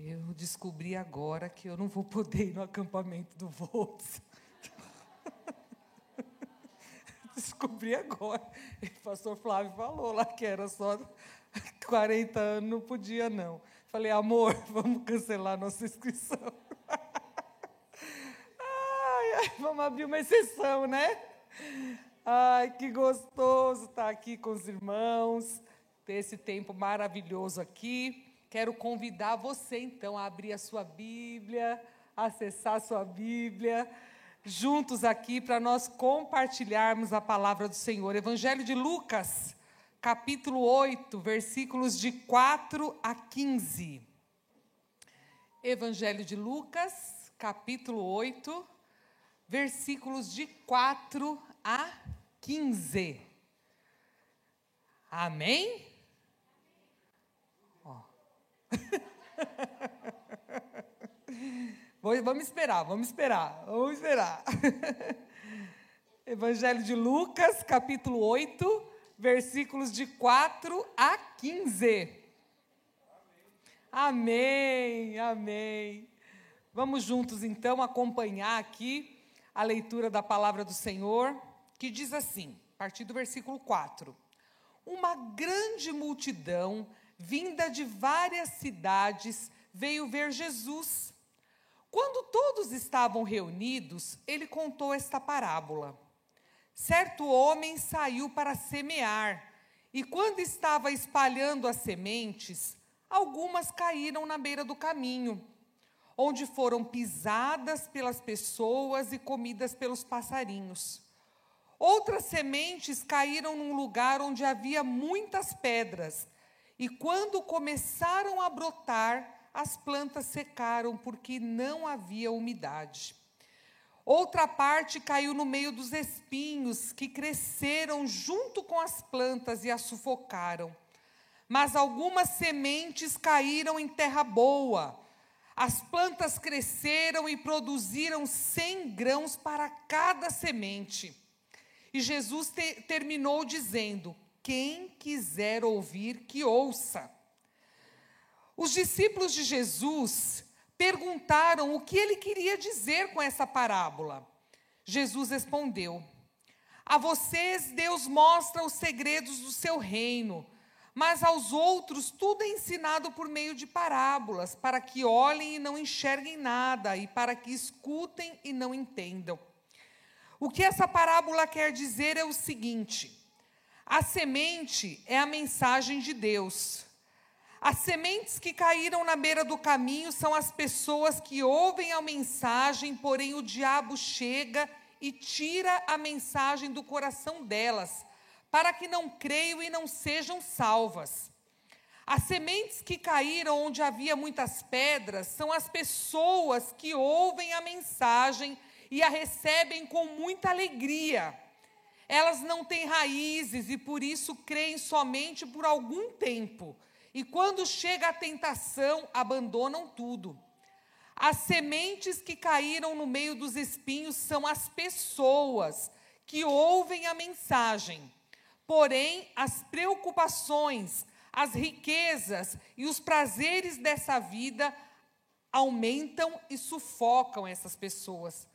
Eu descobri agora que eu não vou poder ir no acampamento do Volts. descobri agora. o pastor Flávio falou lá que era só 40 anos, não podia não. Falei, amor, vamos cancelar nossa inscrição. ai, ai, vamos abrir uma exceção, né? Ai, que gostoso estar aqui com os irmãos, ter esse tempo maravilhoso aqui. Quero convidar você, então, a abrir a sua Bíblia, acessar a sua Bíblia juntos aqui para nós compartilharmos a palavra do Senhor. Evangelho de Lucas, capítulo 8, versículos de 4 a 15. Evangelho de Lucas, capítulo 8, versículos de 4 a 15. Amém? Vamos esperar, vamos esperar, vamos esperar. Evangelho de Lucas, capítulo 8, versículos de 4 a 15. Amém, amém. Vamos juntos então acompanhar aqui a leitura da palavra do Senhor, que diz assim, a partir do versículo 4: Uma grande multidão, vinda de várias cidades, veio ver Jesus quando todos estavam reunidos, ele contou esta parábola. Certo homem saiu para semear, e quando estava espalhando as sementes, algumas caíram na beira do caminho, onde foram pisadas pelas pessoas e comidas pelos passarinhos. Outras sementes caíram num lugar onde havia muitas pedras, e quando começaram a brotar, as plantas secaram porque não havia umidade. Outra parte caiu no meio dos espinhos que cresceram junto com as plantas e as sufocaram. Mas algumas sementes caíram em terra boa. As plantas cresceram e produziram cem grãos para cada semente. E Jesus te terminou dizendo: Quem quiser ouvir, que ouça. Os discípulos de Jesus perguntaram o que ele queria dizer com essa parábola. Jesus respondeu: A vocês Deus mostra os segredos do seu reino, mas aos outros tudo é ensinado por meio de parábolas, para que olhem e não enxerguem nada, e para que escutem e não entendam. O que essa parábola quer dizer é o seguinte: a semente é a mensagem de Deus. As sementes que caíram na beira do caminho são as pessoas que ouvem a mensagem, porém o diabo chega e tira a mensagem do coração delas, para que não creiam e não sejam salvas. As sementes que caíram onde havia muitas pedras são as pessoas que ouvem a mensagem e a recebem com muita alegria. Elas não têm raízes e por isso creem somente por algum tempo e quando chega a tentação, abandonam tudo. As sementes que caíram no meio dos espinhos são as pessoas que ouvem a mensagem. Porém, as preocupações, as riquezas e os prazeres dessa vida aumentam e sufocam essas pessoas.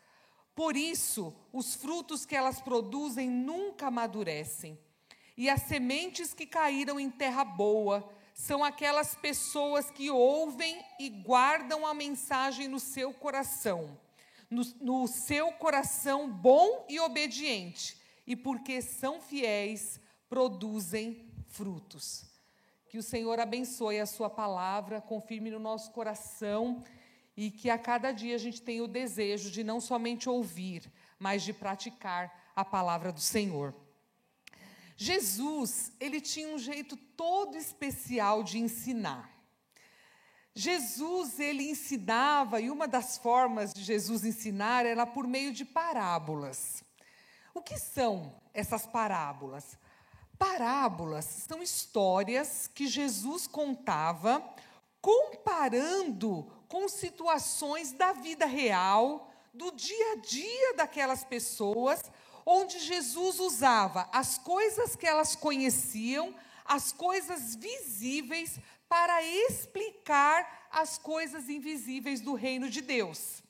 Por isso, os frutos que elas produzem nunca amadurecem. E as sementes que caíram em terra boa são aquelas pessoas que ouvem e guardam a mensagem no seu coração, no, no seu coração bom e obediente, e porque são fiéis, produzem frutos. Que o Senhor abençoe a Sua palavra, confirme no nosso coração e que a cada dia a gente tenha o desejo de não somente ouvir, mas de praticar a palavra do Senhor. Jesus, ele tinha um jeito todo especial de ensinar. Jesus, ele ensinava, e uma das formas de Jesus ensinar era por meio de parábolas. O que são essas parábolas? Parábolas são histórias que Jesus contava comparando com situações da vida real, do dia a dia daquelas pessoas, onde Jesus usava as coisas que elas conheciam, as coisas visíveis, para explicar as coisas invisíveis do reino de Deus.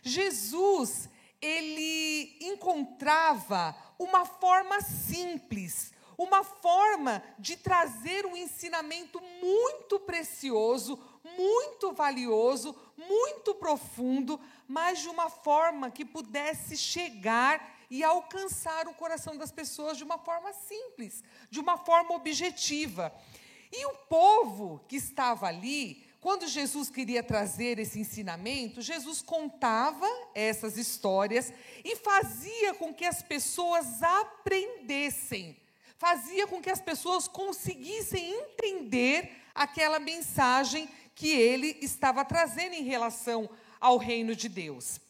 Jesus, ele encontrava uma forma simples, uma forma de trazer um ensinamento muito precioso, muito valioso, muito profundo, mas de uma forma que pudesse chegar e alcançar o coração das pessoas de uma forma simples, de uma forma objetiva. E o povo que estava ali, quando Jesus queria trazer esse ensinamento, Jesus contava essas histórias e fazia com que as pessoas aprendessem, fazia com que as pessoas conseguissem entender aquela mensagem que ele estava trazendo em relação ao reino de Deus.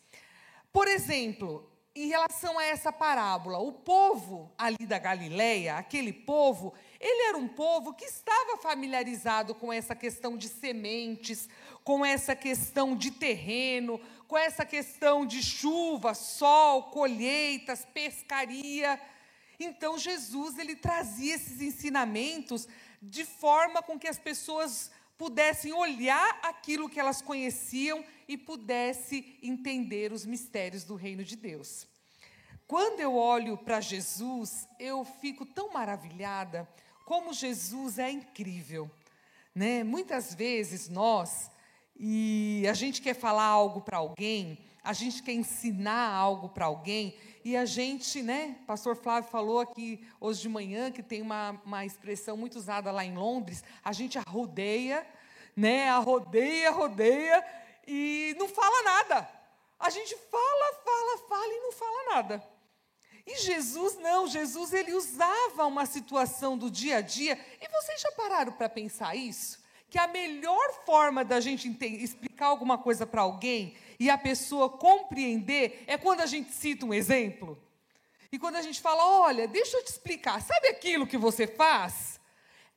Por exemplo, em relação a essa parábola, o povo ali da Galileia, aquele povo, ele era um povo que estava familiarizado com essa questão de sementes, com essa questão de terreno, com essa questão de chuva, sol, colheitas, pescaria. Então Jesus ele trazia esses ensinamentos de forma com que as pessoas pudessem olhar aquilo que elas conheciam e pudesse entender os mistérios do reino de Deus. Quando eu olho para Jesus, eu fico tão maravilhada como Jesus é incrível, né? Muitas vezes nós e a gente quer falar algo para alguém, a gente quer ensinar algo para alguém e a gente, né? Pastor Flávio falou aqui hoje de manhã que tem uma, uma expressão muito usada lá em Londres. A gente rodeia, né? A rodeia, rodeia e não fala nada. A gente fala, fala, fala e não fala nada. E Jesus não, Jesus ele usava uma situação do dia a dia. E vocês já pararam para pensar isso? Que a melhor forma da gente explicar alguma coisa para alguém e a pessoa compreender é quando a gente cita um exemplo. E quando a gente fala, olha, deixa eu te explicar, sabe aquilo que você faz?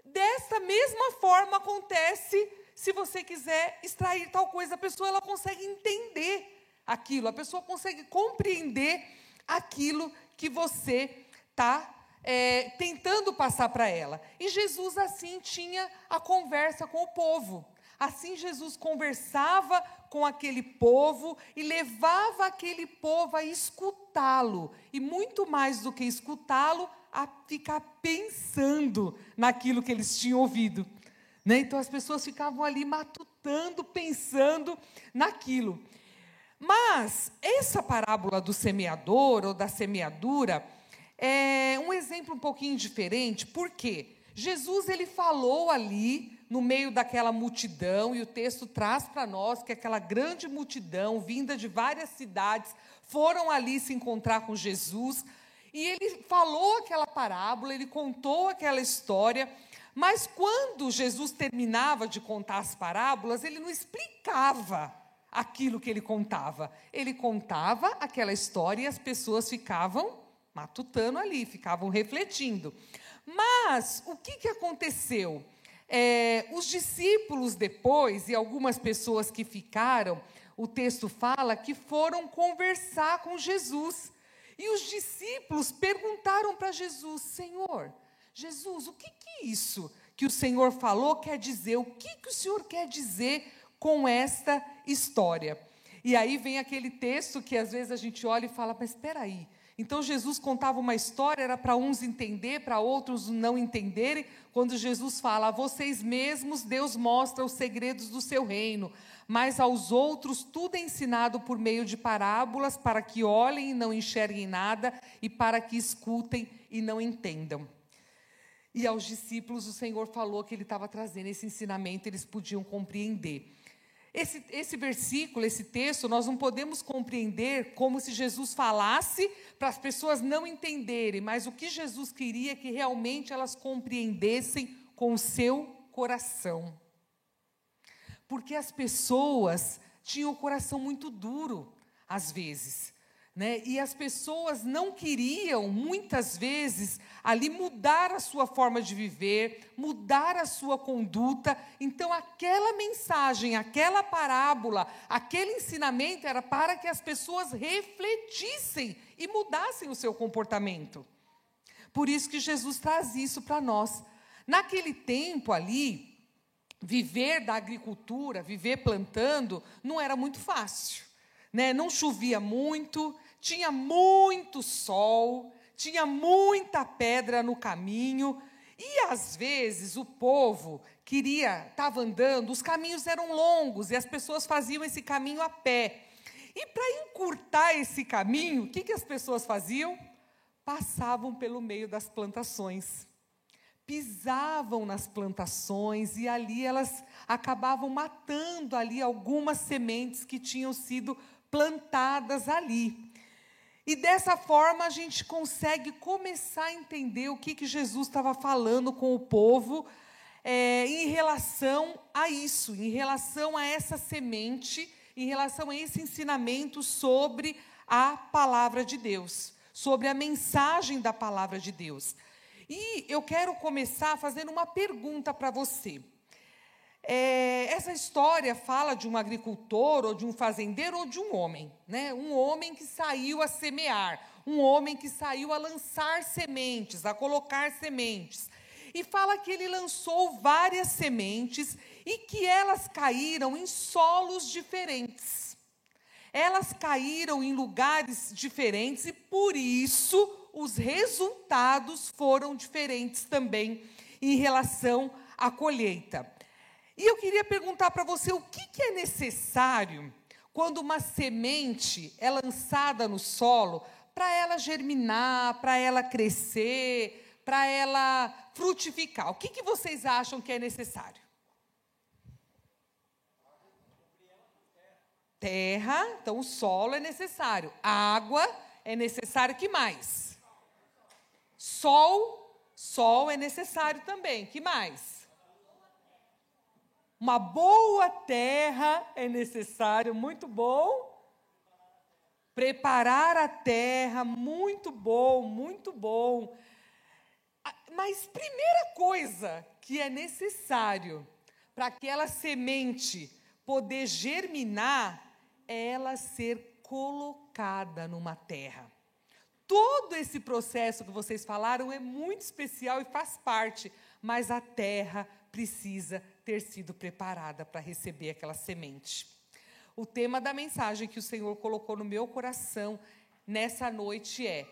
Dessa mesma forma acontece se você quiser extrair tal coisa, a pessoa ela consegue entender aquilo, a pessoa consegue compreender aquilo que você está é, tentando passar para ela. E Jesus assim tinha a conversa com o povo. Assim Jesus conversava com aquele povo e levava aquele povo a escutá-lo. E muito mais do que escutá-lo, a ficar pensando naquilo que eles tinham ouvido. Né? Então as pessoas ficavam ali matutando, pensando naquilo. Mas essa parábola do semeador ou da semeadura é um exemplo um pouquinho diferente, porque Jesus ele falou ali no meio daquela multidão, e o texto traz para nós que aquela grande multidão, vinda de várias cidades, foram ali se encontrar com Jesus, e ele falou aquela parábola, ele contou aquela história, mas quando Jesus terminava de contar as parábolas, ele não explicava aquilo que ele contava. Ele contava aquela história e as pessoas ficavam matutando ali, ficavam refletindo. Mas o que, que aconteceu? É, os discípulos depois, e algumas pessoas que ficaram, o texto fala que foram conversar com Jesus. E os discípulos perguntaram para Jesus: Senhor, Jesus, o que, que é isso que o Senhor falou quer dizer? O que, que o Senhor quer dizer com esta história? E aí vem aquele texto que às vezes a gente olha e fala: Mas espera aí, então Jesus contava uma história, era para uns entender, para outros não entenderem. Quando Jesus fala, a vocês mesmos Deus mostra os segredos do seu reino, mas aos outros tudo é ensinado por meio de parábolas, para que olhem e não enxerguem nada, e para que escutem e não entendam. E aos discípulos o Senhor falou que ele estava trazendo esse ensinamento, eles podiam compreender. Esse, esse versículo, esse texto, nós não podemos compreender como se Jesus falasse para as pessoas não entenderem, mas o que Jesus queria é que realmente elas compreendessem com o seu coração. Porque as pessoas tinham o coração muito duro, às vezes. Né? E as pessoas não queriam, muitas vezes, ali mudar a sua forma de viver, mudar a sua conduta. Então, aquela mensagem, aquela parábola, aquele ensinamento era para que as pessoas refletissem e mudassem o seu comportamento. Por isso que Jesus traz isso para nós. Naquele tempo ali, viver da agricultura, viver plantando, não era muito fácil. Né? Não chovia muito, tinha muito sol, tinha muita pedra no caminho. E às vezes o povo queria, estava andando, os caminhos eram longos e as pessoas faziam esse caminho a pé. E para encurtar esse caminho, o que, que as pessoas faziam? Passavam pelo meio das plantações pisavam nas plantações e ali elas acabavam matando ali algumas sementes que tinham sido plantadas ali. E dessa forma a gente consegue começar a entender o que, que Jesus estava falando com o povo é, em relação a isso, em relação a essa semente, em relação a esse ensinamento sobre a palavra de Deus, sobre a mensagem da palavra de Deus. E eu quero começar fazendo uma pergunta para você. É, essa história fala de um agricultor, ou de um fazendeiro, ou de um homem. Né? Um homem que saiu a semear, um homem que saiu a lançar sementes, a colocar sementes. E fala que ele lançou várias sementes e que elas caíram em solos diferentes. Elas caíram em lugares diferentes e por isso os resultados foram diferentes também em relação à colheita. E eu queria perguntar para você o que, que é necessário quando uma semente é lançada no solo para ela germinar, para ela crescer, para ela frutificar. O que, que vocês acham que é necessário? Terra, então o solo é necessário. Água é necessário. que mais? Sol, sol é necessário também. Que mais? Uma boa terra é necessário, muito bom. Preparar a terra, muito bom, muito bom. Mas primeira coisa que é necessário para aquela semente poder germinar é ela ser colocada numa terra. Todo esse processo que vocês falaram é muito especial e faz parte, mas a terra precisa ter sido preparada para receber aquela semente. O tema da mensagem que o Senhor colocou no meu coração nessa noite é: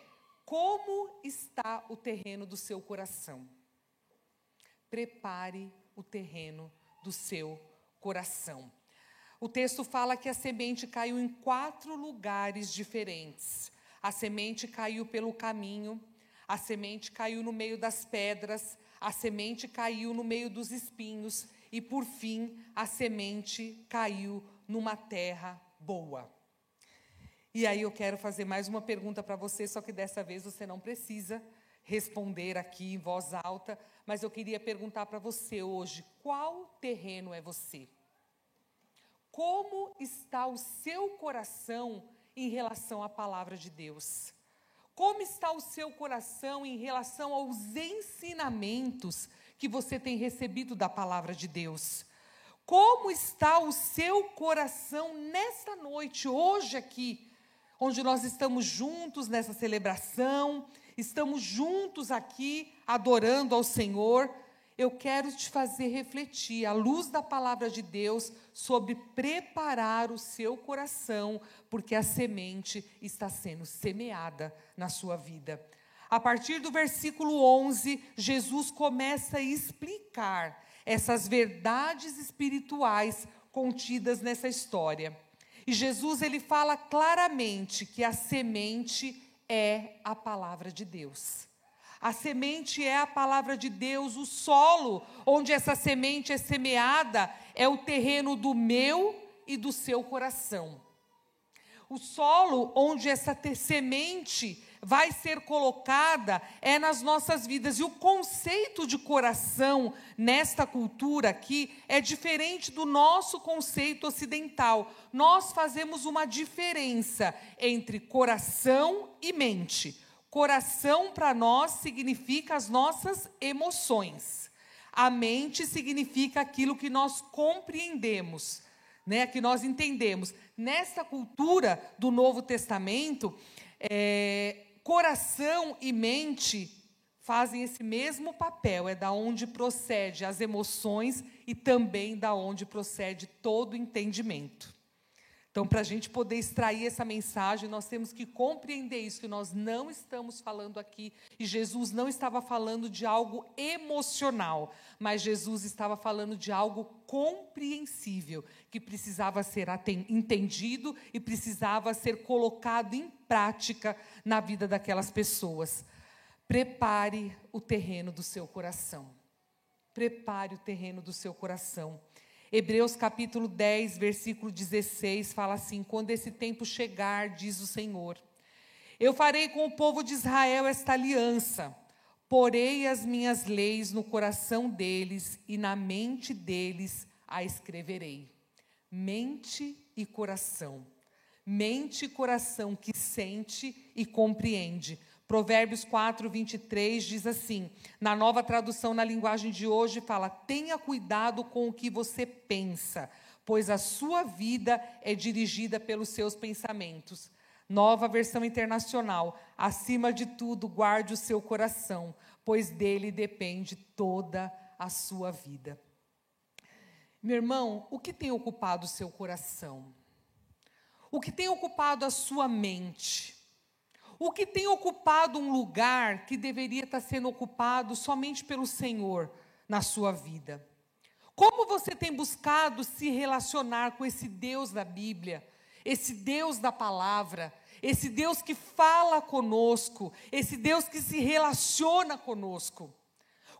Como está o terreno do seu coração? Prepare o terreno do seu coração. O texto fala que a semente caiu em quatro lugares diferentes. A semente caiu pelo caminho, a semente caiu no meio das pedras, a semente caiu no meio dos espinhos e, por fim, a semente caiu numa terra boa. E aí eu quero fazer mais uma pergunta para você, só que dessa vez você não precisa responder aqui em voz alta, mas eu queria perguntar para você hoje: qual terreno é você? Como está o seu coração em relação à palavra de Deus? Como está o seu coração em relação aos ensinamentos que você tem recebido da palavra de Deus? Como está o seu coração nessa noite, hoje aqui, onde nós estamos juntos nessa celebração, estamos juntos aqui adorando ao Senhor? eu quero te fazer refletir, à luz da palavra de Deus, sobre preparar o seu coração, porque a semente está sendo semeada na sua vida. A partir do versículo 11, Jesus começa a explicar essas verdades espirituais contidas nessa história. E Jesus ele fala claramente que a semente é a palavra de Deus. A semente é a palavra de Deus, o solo onde essa semente é semeada é o terreno do meu e do seu coração. O solo onde essa semente vai ser colocada é nas nossas vidas. E o conceito de coração nesta cultura aqui é diferente do nosso conceito ocidental. Nós fazemos uma diferença entre coração e mente. Coração para nós significa as nossas emoções. A mente significa aquilo que nós compreendemos, né, que nós entendemos. Nessa cultura do Novo Testamento, é, coração e mente fazem esse mesmo papel, é da onde procede as emoções e também da onde procede todo entendimento. Então, para a gente poder extrair essa mensagem, nós temos que compreender isso, que nós não estamos falando aqui, e Jesus não estava falando de algo emocional, mas Jesus estava falando de algo compreensível, que precisava ser entendido e precisava ser colocado em prática na vida daquelas pessoas. Prepare o terreno do seu coração. Prepare o terreno do seu coração. Hebreus capítulo 10, versículo 16 fala assim: Quando esse tempo chegar, diz o Senhor, eu farei com o povo de Israel esta aliança, porei as minhas leis no coração deles e na mente deles a escreverei. Mente e coração. Mente e coração que sente e compreende Provérbios 4, 23 diz assim, na nova tradução na linguagem de hoje, fala: tenha cuidado com o que você pensa, pois a sua vida é dirigida pelos seus pensamentos. Nova versão internacional, acima de tudo, guarde o seu coração, pois dele depende toda a sua vida. Meu irmão, o que tem ocupado o seu coração? O que tem ocupado a sua mente? O que tem ocupado um lugar que deveria estar sendo ocupado somente pelo Senhor na sua vida? Como você tem buscado se relacionar com esse Deus da Bíblia, esse Deus da palavra, esse Deus que fala conosco, esse Deus que se relaciona conosco?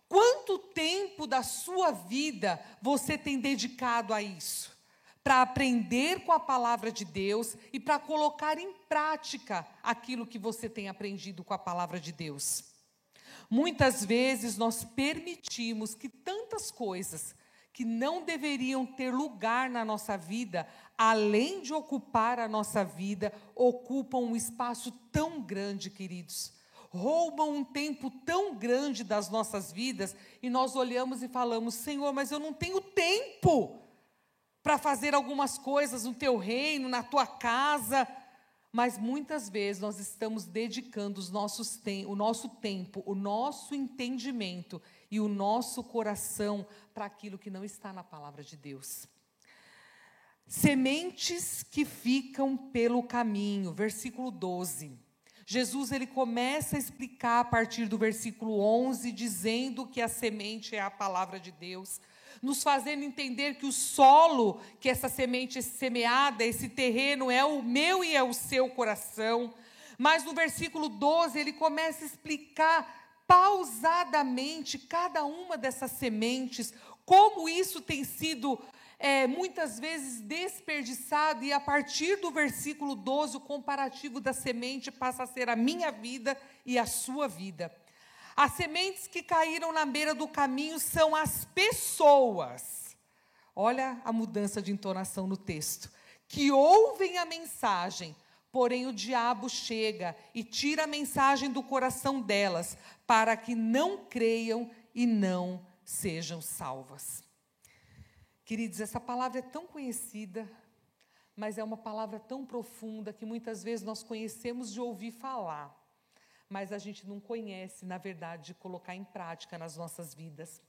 Quanto tempo da sua vida você tem dedicado a isso? Para aprender com a palavra de Deus e para colocar em prática aquilo que você tem aprendido com a palavra de Deus. Muitas vezes nós permitimos que tantas coisas que não deveriam ter lugar na nossa vida, além de ocupar a nossa vida, ocupam um espaço tão grande, queridos. Roubam um tempo tão grande das nossas vidas e nós olhamos e falamos: Senhor, mas eu não tenho tempo para fazer algumas coisas no teu reino, na tua casa, mas muitas vezes nós estamos dedicando os nossos tem, o nosso tempo, o nosso entendimento e o nosso coração para aquilo que não está na palavra de Deus. Sementes que ficam pelo caminho, versículo 12. Jesus ele começa a explicar a partir do versículo 11, dizendo que a semente é a palavra de Deus, nos fazendo entender que o solo que essa semente é semeada, esse terreno é o meu e é o seu coração. Mas no versículo 12 ele começa a explicar pausadamente cada uma dessas sementes, como isso tem sido é, muitas vezes desperdiçado, e a partir do versículo 12, o comparativo da semente passa a ser a minha vida e a sua vida. As sementes que caíram na beira do caminho são as pessoas. Olha a mudança de entonação no texto. Que ouvem a mensagem, porém o diabo chega e tira a mensagem do coração delas, para que não creiam e não sejam salvas. Queridos, essa palavra é tão conhecida, mas é uma palavra tão profunda que muitas vezes nós conhecemos de ouvir falar mas a gente não conhece, na verdade, de colocar em prática nas nossas vidas.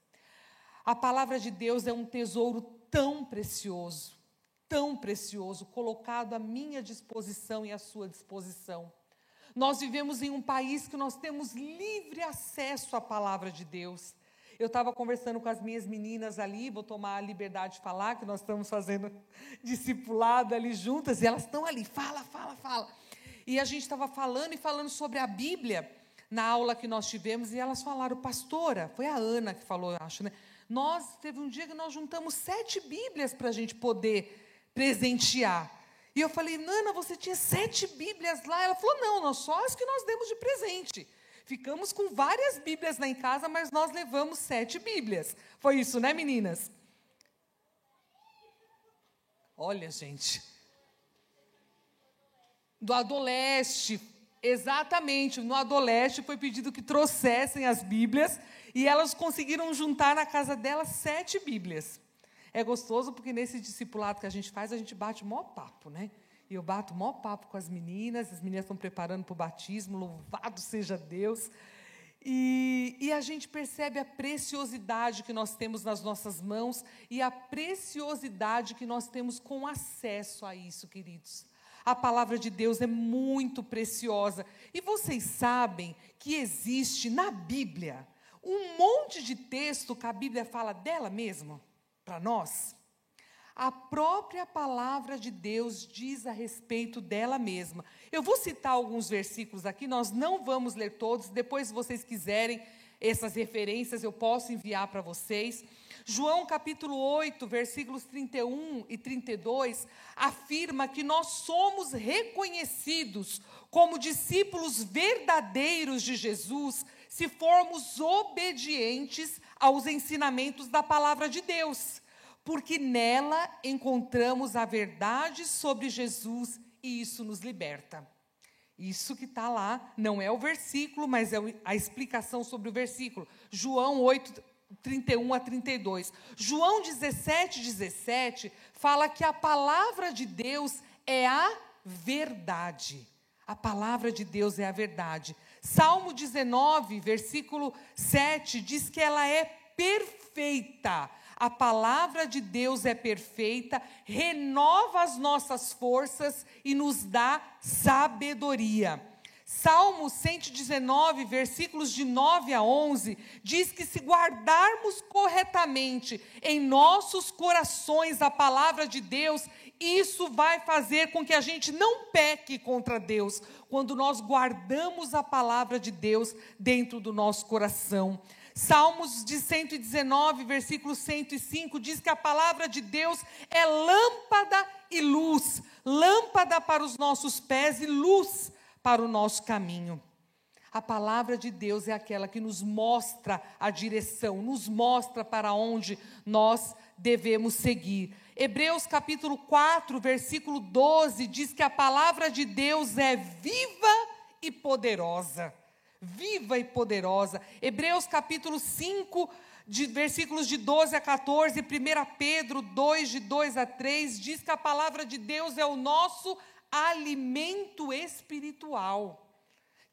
A palavra de Deus é um tesouro tão precioso, tão precioso, colocado à minha disposição e à sua disposição. Nós vivemos em um país que nós temos livre acesso à palavra de Deus. Eu estava conversando com as minhas meninas ali, vou tomar a liberdade de falar, que nós estamos fazendo discipulado ali juntas, e elas estão ali, fala, fala, fala. E a gente estava falando e falando sobre a Bíblia na aula que nós tivemos, e elas falaram, pastora, foi a Ana que falou, acho, né? Nós, teve um dia que nós juntamos sete Bíblias para a gente poder presentear. E eu falei, Nana, você tinha sete Bíblias lá? Ela falou, não, não só as que nós demos de presente. Ficamos com várias Bíblias lá em casa, mas nós levamos sete Bíblias. Foi isso, né, meninas? Olha, gente, do Adoleste. Exatamente, no Adoleste foi pedido que trouxessem as Bíblias e elas conseguiram juntar na casa delas sete Bíblias. É gostoso porque nesse discipulado que a gente faz, a gente bate maior papo, né? E eu bato maior papo com as meninas, as meninas estão preparando para o batismo, louvado seja Deus. E, e, a gente percebe a preciosidade que nós temos nas nossas mãos e a preciosidade que nós temos com acesso a isso, queridos. A palavra de Deus é muito preciosa. E vocês sabem que existe na Bíblia um monte de texto que a Bíblia fala dela mesma, para nós. A própria palavra de Deus diz a respeito dela mesma. Eu vou citar alguns versículos aqui, nós não vamos ler todos, depois, se vocês quiserem essas referências, eu posso enviar para vocês. João capítulo 8, versículos 31 e 32, afirma que nós somos reconhecidos como discípulos verdadeiros de Jesus se formos obedientes aos ensinamentos da palavra de Deus porque nela encontramos a verdade sobre Jesus e isso nos liberta. Isso que está lá não é o versículo, mas é a explicação sobre o versículo. João 8, 31 a 32. João 17, 17 fala que a palavra de Deus é a verdade. A palavra de Deus é a verdade. Salmo 19, versículo 7 diz que ela é perfeita a palavra de Deus é perfeita, renova as nossas forças e nos dá sabedoria. Salmo 119, versículos de 9 a 11, diz que se guardarmos corretamente em nossos corações a palavra de Deus, isso vai fazer com que a gente não peque contra Deus, quando nós guardamos a palavra de Deus dentro do nosso coração. Salmos de 119, versículo 105, diz que a palavra de Deus é lâmpada e luz, lâmpada para os nossos pés e luz para o nosso caminho. A palavra de Deus é aquela que nos mostra a direção, nos mostra para onde nós devemos seguir. Hebreus capítulo 4, versículo 12 diz que a palavra de Deus é viva e poderosa viva e poderosa. Hebreus capítulo 5, de versículos de 12 a 14, 1 Pedro 2, de 2 a 3, diz que a palavra de Deus é o nosso alimento espiritual.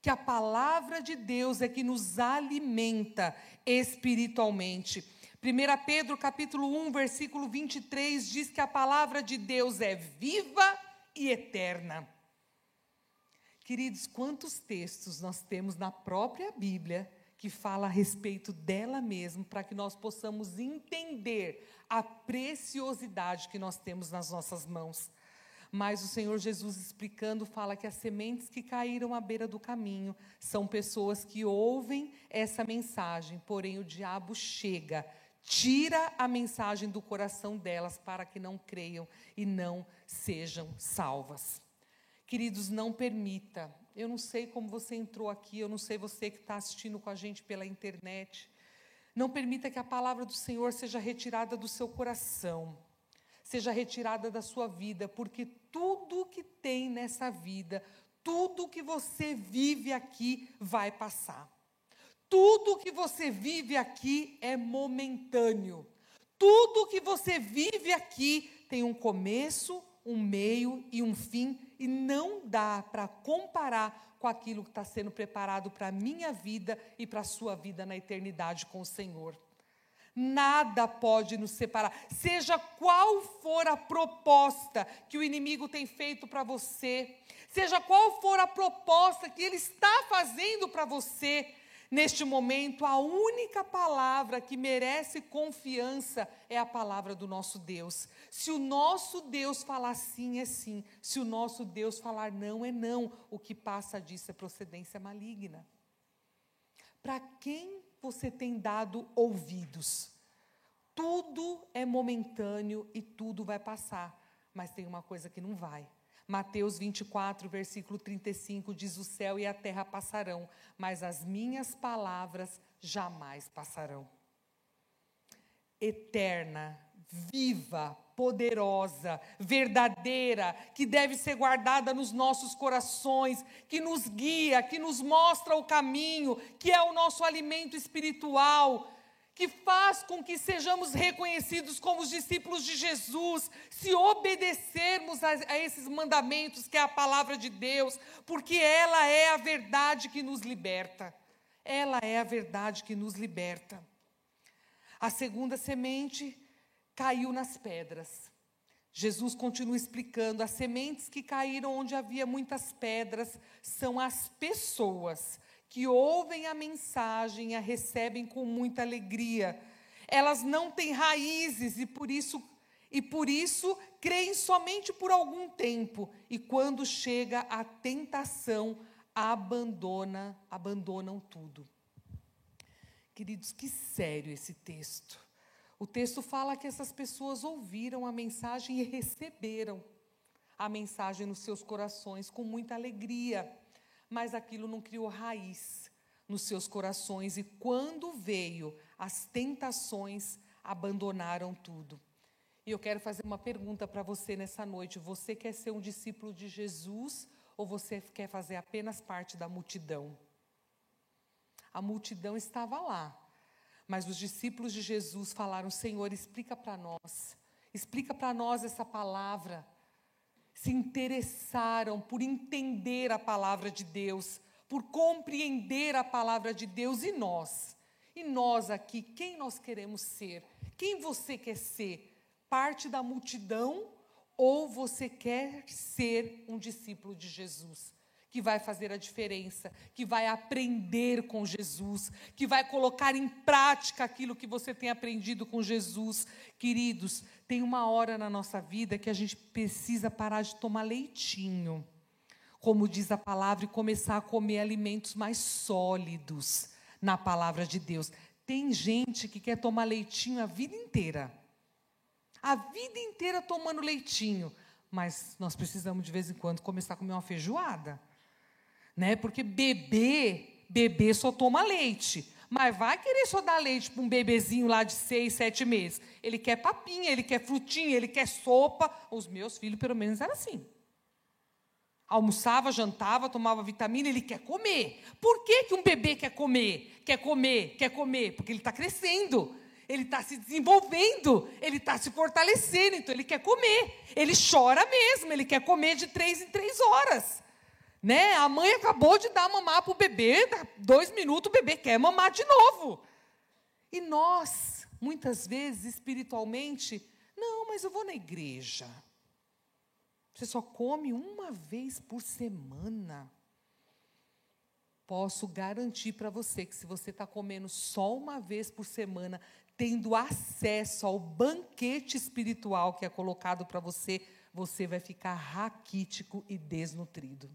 Que a palavra de Deus é que nos alimenta espiritualmente. 1 Pedro capítulo 1, versículo 23 diz que a palavra de Deus é viva e eterna. Queridos, quantos textos nós temos na própria Bíblia que fala a respeito dela mesma, para que nós possamos entender a preciosidade que nós temos nas nossas mãos. Mas o Senhor Jesus explicando fala que as sementes que caíram à beira do caminho são pessoas que ouvem essa mensagem, porém o diabo chega, tira a mensagem do coração delas para que não creiam e não sejam salvas. Queridos, não permita. Eu não sei como você entrou aqui, eu não sei você que está assistindo com a gente pela internet. Não permita que a palavra do Senhor seja retirada do seu coração, seja retirada da sua vida, porque tudo que tem nessa vida, tudo que você vive aqui vai passar. Tudo que você vive aqui é momentâneo. Tudo que você vive aqui tem um começo, um meio e um fim e não dá para comparar com aquilo que está sendo preparado para a minha vida e para a sua vida na eternidade com o Senhor. Nada pode nos separar, seja qual for a proposta que o inimigo tem feito para você, seja qual for a proposta que ele está fazendo para você, Neste momento, a única palavra que merece confiança é a palavra do nosso Deus. Se o nosso Deus falar sim, é sim. Se o nosso Deus falar não, é não. O que passa disso é procedência maligna. Para quem você tem dado ouvidos? Tudo é momentâneo e tudo vai passar, mas tem uma coisa que não vai Mateus 24, versículo 35 diz: O céu e a terra passarão, mas as minhas palavras jamais passarão. Eterna, viva, poderosa, verdadeira, que deve ser guardada nos nossos corações, que nos guia, que nos mostra o caminho, que é o nosso alimento espiritual que faz com que sejamos reconhecidos como os discípulos de Jesus, se obedecermos a, a, esses mandamentos, que é a palavra de Deus, porque ela é a verdade que nos liberta. Ela é a verdade que nos liberta. A segunda semente caiu nas pedras. Jesus continua explicando: as sementes que caíram onde havia muitas pedras são as pessoas que ouvem a mensagem e a recebem com muita alegria. Elas não têm raízes e por isso e por isso creem somente por algum tempo e quando chega a tentação abandona, abandonam tudo. Queridos, que sério esse texto. O texto fala que essas pessoas ouviram a mensagem e receberam a mensagem nos seus corações com muita alegria mas aquilo não criou raiz nos seus corações e quando veio as tentações, abandonaram tudo. E eu quero fazer uma pergunta para você nessa noite: você quer ser um discípulo de Jesus ou você quer fazer apenas parte da multidão? A multidão estava lá, mas os discípulos de Jesus falaram: Senhor, explica para nós, explica para nós essa palavra se interessaram por entender a palavra de Deus, por compreender a palavra de Deus e nós. E nós aqui, quem nós queremos ser? Quem você quer ser? Parte da multidão ou você quer ser um discípulo de Jesus? Que vai fazer a diferença, que vai aprender com Jesus, que vai colocar em prática aquilo que você tem aprendido com Jesus. Queridos, tem uma hora na nossa vida que a gente precisa parar de tomar leitinho, como diz a palavra, e começar a comer alimentos mais sólidos na palavra de Deus. Tem gente que quer tomar leitinho a vida inteira. A vida inteira tomando leitinho. Mas nós precisamos, de vez em quando, começar a comer uma feijoada né? Porque bebê, bebê só toma leite. Mas vai querer só dar leite para um bebezinho lá de seis, sete meses. Ele quer papinha, ele quer frutinha, ele quer sopa. Os meus filhos, pelo menos, eram assim. Almoçava, jantava, tomava vitamina, ele quer comer. Por que, que um bebê quer comer? Quer comer, quer comer? Porque ele está crescendo, ele está se desenvolvendo, ele está se fortalecendo, então ele quer comer. Ele chora mesmo, ele quer comer de três em três horas. Né? A mãe acabou de dar mamar para o bebê, dois minutos o bebê quer mamar de novo. E nós, muitas vezes, espiritualmente, não, mas eu vou na igreja. Você só come uma vez por semana. Posso garantir para você que se você está comendo só uma vez por semana, tendo acesso ao banquete espiritual que é colocado para você, você vai ficar raquítico e desnutrido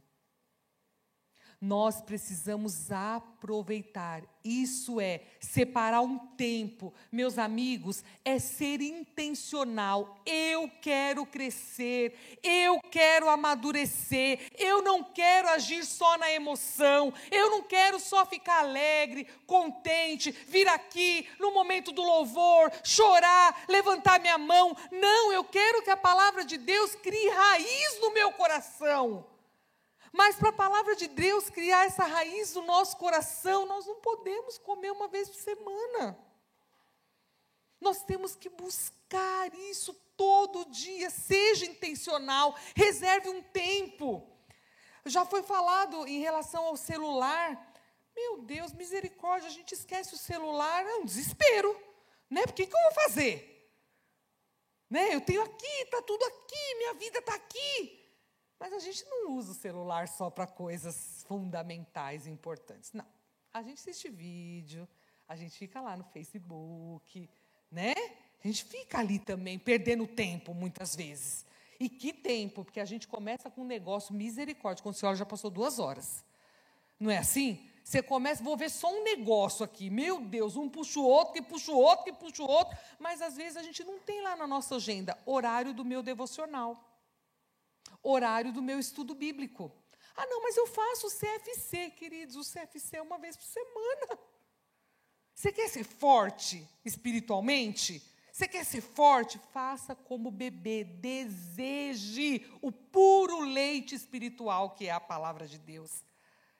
nós precisamos aproveitar. Isso é separar um tempo. Meus amigos, é ser intencional. Eu quero crescer, eu quero amadurecer, eu não quero agir só na emoção, eu não quero só ficar alegre, contente, vir aqui no momento do louvor, chorar, levantar minha mão. Não, eu quero que a palavra de Deus crie raiz no meu coração. Mas para a palavra de Deus criar essa raiz no nosso coração, nós não podemos comer uma vez por semana. Nós temos que buscar isso todo dia, seja intencional, reserve um tempo. Já foi falado em relação ao celular. Meu Deus, misericórdia, a gente esquece o celular, é um desespero. Né? Porque o que eu vou fazer? Né? Eu tenho aqui, está tudo aqui, minha vida está aqui. Mas a gente não usa o celular só para coisas fundamentais, importantes. Não. A gente assiste vídeo, a gente fica lá no Facebook, né? A gente fica ali também, perdendo tempo muitas vezes. E que tempo? Porque a gente começa com um negócio misericórdia, quando a senhora já passou duas horas. Não é assim? Você começa, vou ver só um negócio aqui. Meu Deus, um puxa o outro, que puxa o outro, que puxa o outro. Mas às vezes a gente não tem lá na nossa agenda horário do meu devocional horário do meu estudo bíblico. Ah, não, mas eu faço o CFC, queridos. O CFC é uma vez por semana. Você quer ser forte espiritualmente? Você quer ser forte? Faça como bebê. Deseje o puro leite espiritual que é a palavra de Deus.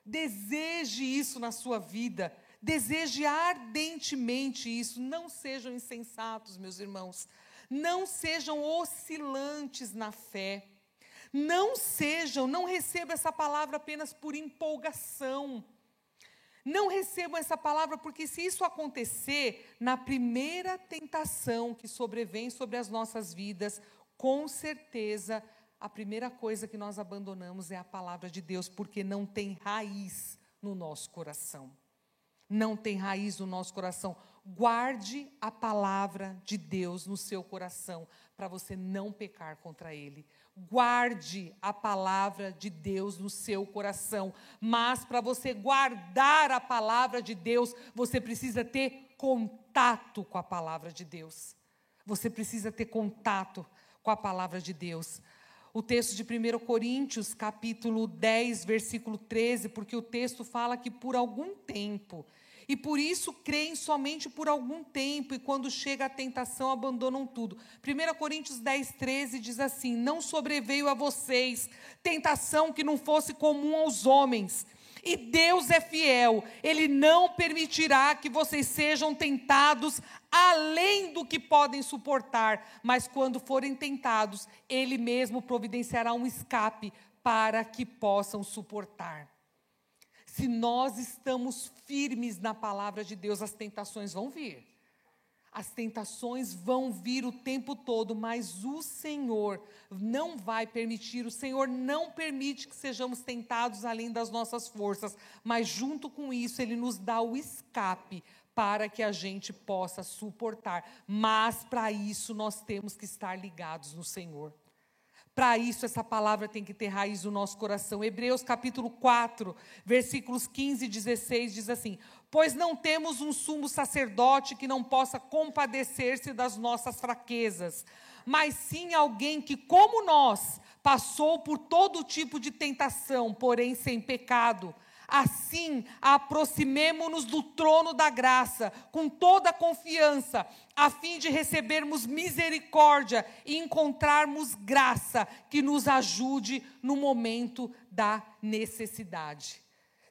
Deseje isso na sua vida. Deseje ardentemente isso. Não sejam insensatos, meus irmãos. Não sejam oscilantes na fé. Não sejam, não recebam essa palavra apenas por empolgação. Não recebam essa palavra, porque se isso acontecer na primeira tentação que sobrevém sobre as nossas vidas, com certeza a primeira coisa que nós abandonamos é a palavra de Deus, porque não tem raiz no nosso coração. Não tem raiz no nosso coração. Guarde a palavra de Deus no seu coração, para você não pecar contra ele. Guarde a palavra de Deus no seu coração. Mas para você guardar a palavra de Deus, você precisa ter contato com a palavra de Deus. Você precisa ter contato com a palavra de Deus o texto de 1 Coríntios, capítulo 10, versículo 13, porque o texto fala que por algum tempo, e por isso creem somente por algum tempo, e quando chega a tentação abandonam tudo. 1 Coríntios 10, 13 diz assim: Não sobreveio a vocês tentação que não fosse comum aos homens. E Deus é fiel, Ele não permitirá que vocês sejam tentados além do que podem suportar, mas quando forem tentados, Ele mesmo providenciará um escape para que possam suportar. Se nós estamos firmes na palavra de Deus, as tentações vão vir. As tentações vão vir o tempo todo, mas o Senhor não vai permitir, o Senhor não permite que sejamos tentados além das nossas forças, mas junto com isso, Ele nos dá o escape para que a gente possa suportar. Mas para isso, nós temos que estar ligados no Senhor. Para isso, essa palavra tem que ter raiz no nosso coração. Hebreus capítulo 4, versículos 15 e 16 diz assim: Pois não temos um sumo sacerdote que não possa compadecer-se das nossas fraquezas, mas sim alguém que, como nós, passou por todo tipo de tentação, porém sem pecado. Assim, aproximemo-nos do trono da graça com toda confiança, a fim de recebermos misericórdia e encontrarmos graça que nos ajude no momento da necessidade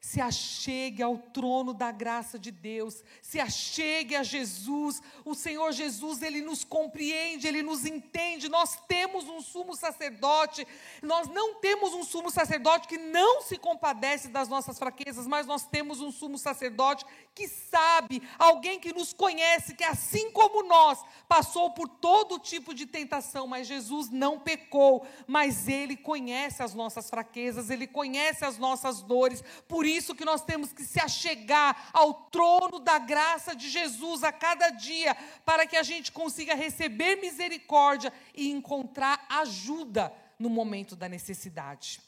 se achegue ao trono da graça de Deus, se achegue a Jesus. O Senhor Jesus, ele nos compreende, ele nos entende. Nós temos um sumo sacerdote, nós não temos um sumo sacerdote que não se compadece das nossas fraquezas, mas nós temos um sumo sacerdote que sabe, alguém que nos conhece, que assim como nós, passou por todo tipo de tentação, mas Jesus não pecou, mas ele conhece as nossas fraquezas, ele conhece as nossas dores. Por isso que nós temos que se achegar ao trono da graça de Jesus a cada dia, para que a gente consiga receber misericórdia e encontrar ajuda no momento da necessidade.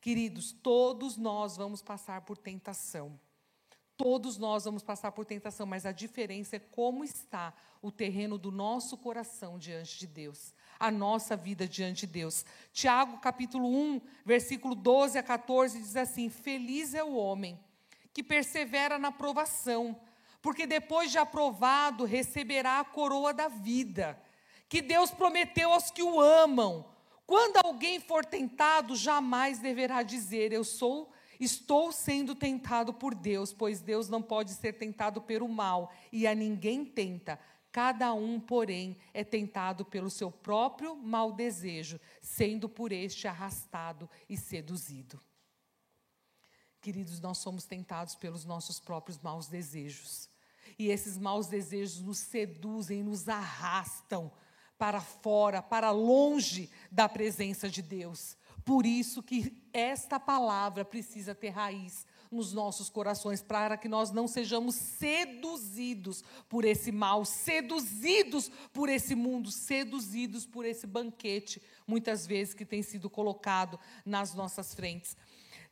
Queridos, todos nós vamos passar por tentação. Todos nós vamos passar por tentação, mas a diferença é como está o terreno do nosso coração diante de Deus, a nossa vida diante de Deus. Tiago, capítulo 1, versículo 12 a 14, diz assim: Feliz é o homem que persevera na provação, porque depois de aprovado receberá a coroa da vida, que Deus prometeu aos que o amam. Quando alguém for tentado, jamais deverá dizer: Eu sou Estou sendo tentado por Deus, pois Deus não pode ser tentado pelo mal, e a ninguém tenta. Cada um, porém, é tentado pelo seu próprio mau desejo, sendo por este arrastado e seduzido. Queridos, nós somos tentados pelos nossos próprios maus desejos. E esses maus desejos nos seduzem, nos arrastam para fora, para longe da presença de Deus. Por isso que esta palavra precisa ter raiz nos nossos corações, para que nós não sejamos seduzidos por esse mal, seduzidos por esse mundo, seduzidos por esse banquete, muitas vezes que tem sido colocado nas nossas frentes.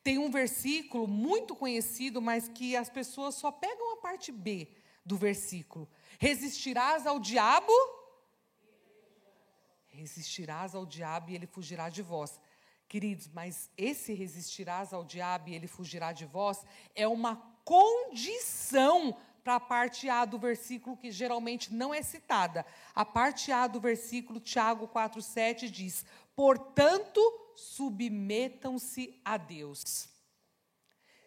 Tem um versículo muito conhecido, mas que as pessoas só pegam a parte B do versículo: Resistirás ao diabo? Resistirás ao diabo e ele fugirá de vós. Queridos, mas esse resistirás ao diabo e ele fugirá de vós é uma condição para a parte A do versículo que geralmente não é citada. A parte A do versículo, Tiago 4,7 diz: Portanto, submetam-se a Deus.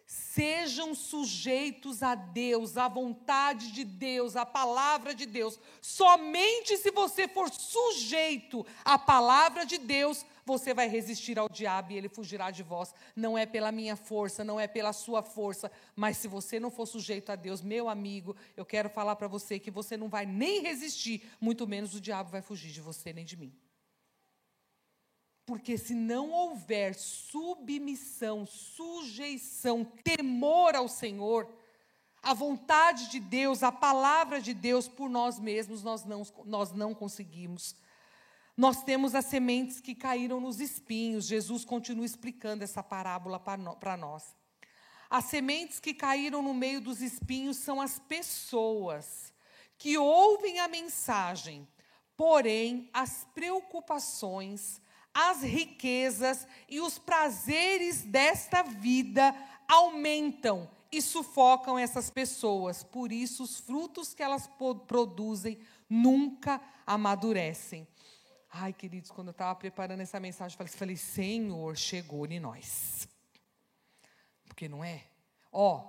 Sejam sujeitos a Deus, à vontade de Deus, à palavra de Deus. Somente se você for sujeito à palavra de Deus, você vai resistir ao diabo e ele fugirá de vós. Não é pela minha força, não é pela sua força, mas se você não for sujeito a Deus, meu amigo, eu quero falar para você que você não vai nem resistir, muito menos o diabo vai fugir de você nem de mim. Porque se não houver submissão, sujeição, temor ao Senhor, a vontade de Deus, a palavra de Deus por nós mesmos, nós não, nós não conseguimos. Nós temos as sementes que caíram nos espinhos. Jesus continua explicando essa parábola para nós. As sementes que caíram no meio dos espinhos são as pessoas que ouvem a mensagem, porém as preocupações, as riquezas e os prazeres desta vida aumentam e sufocam essas pessoas. Por isso, os frutos que elas produzem nunca amadurecem. Ai, queridos, quando eu estava preparando essa mensagem, eu falei, Senhor, chegou em nós. Porque não é? Ó,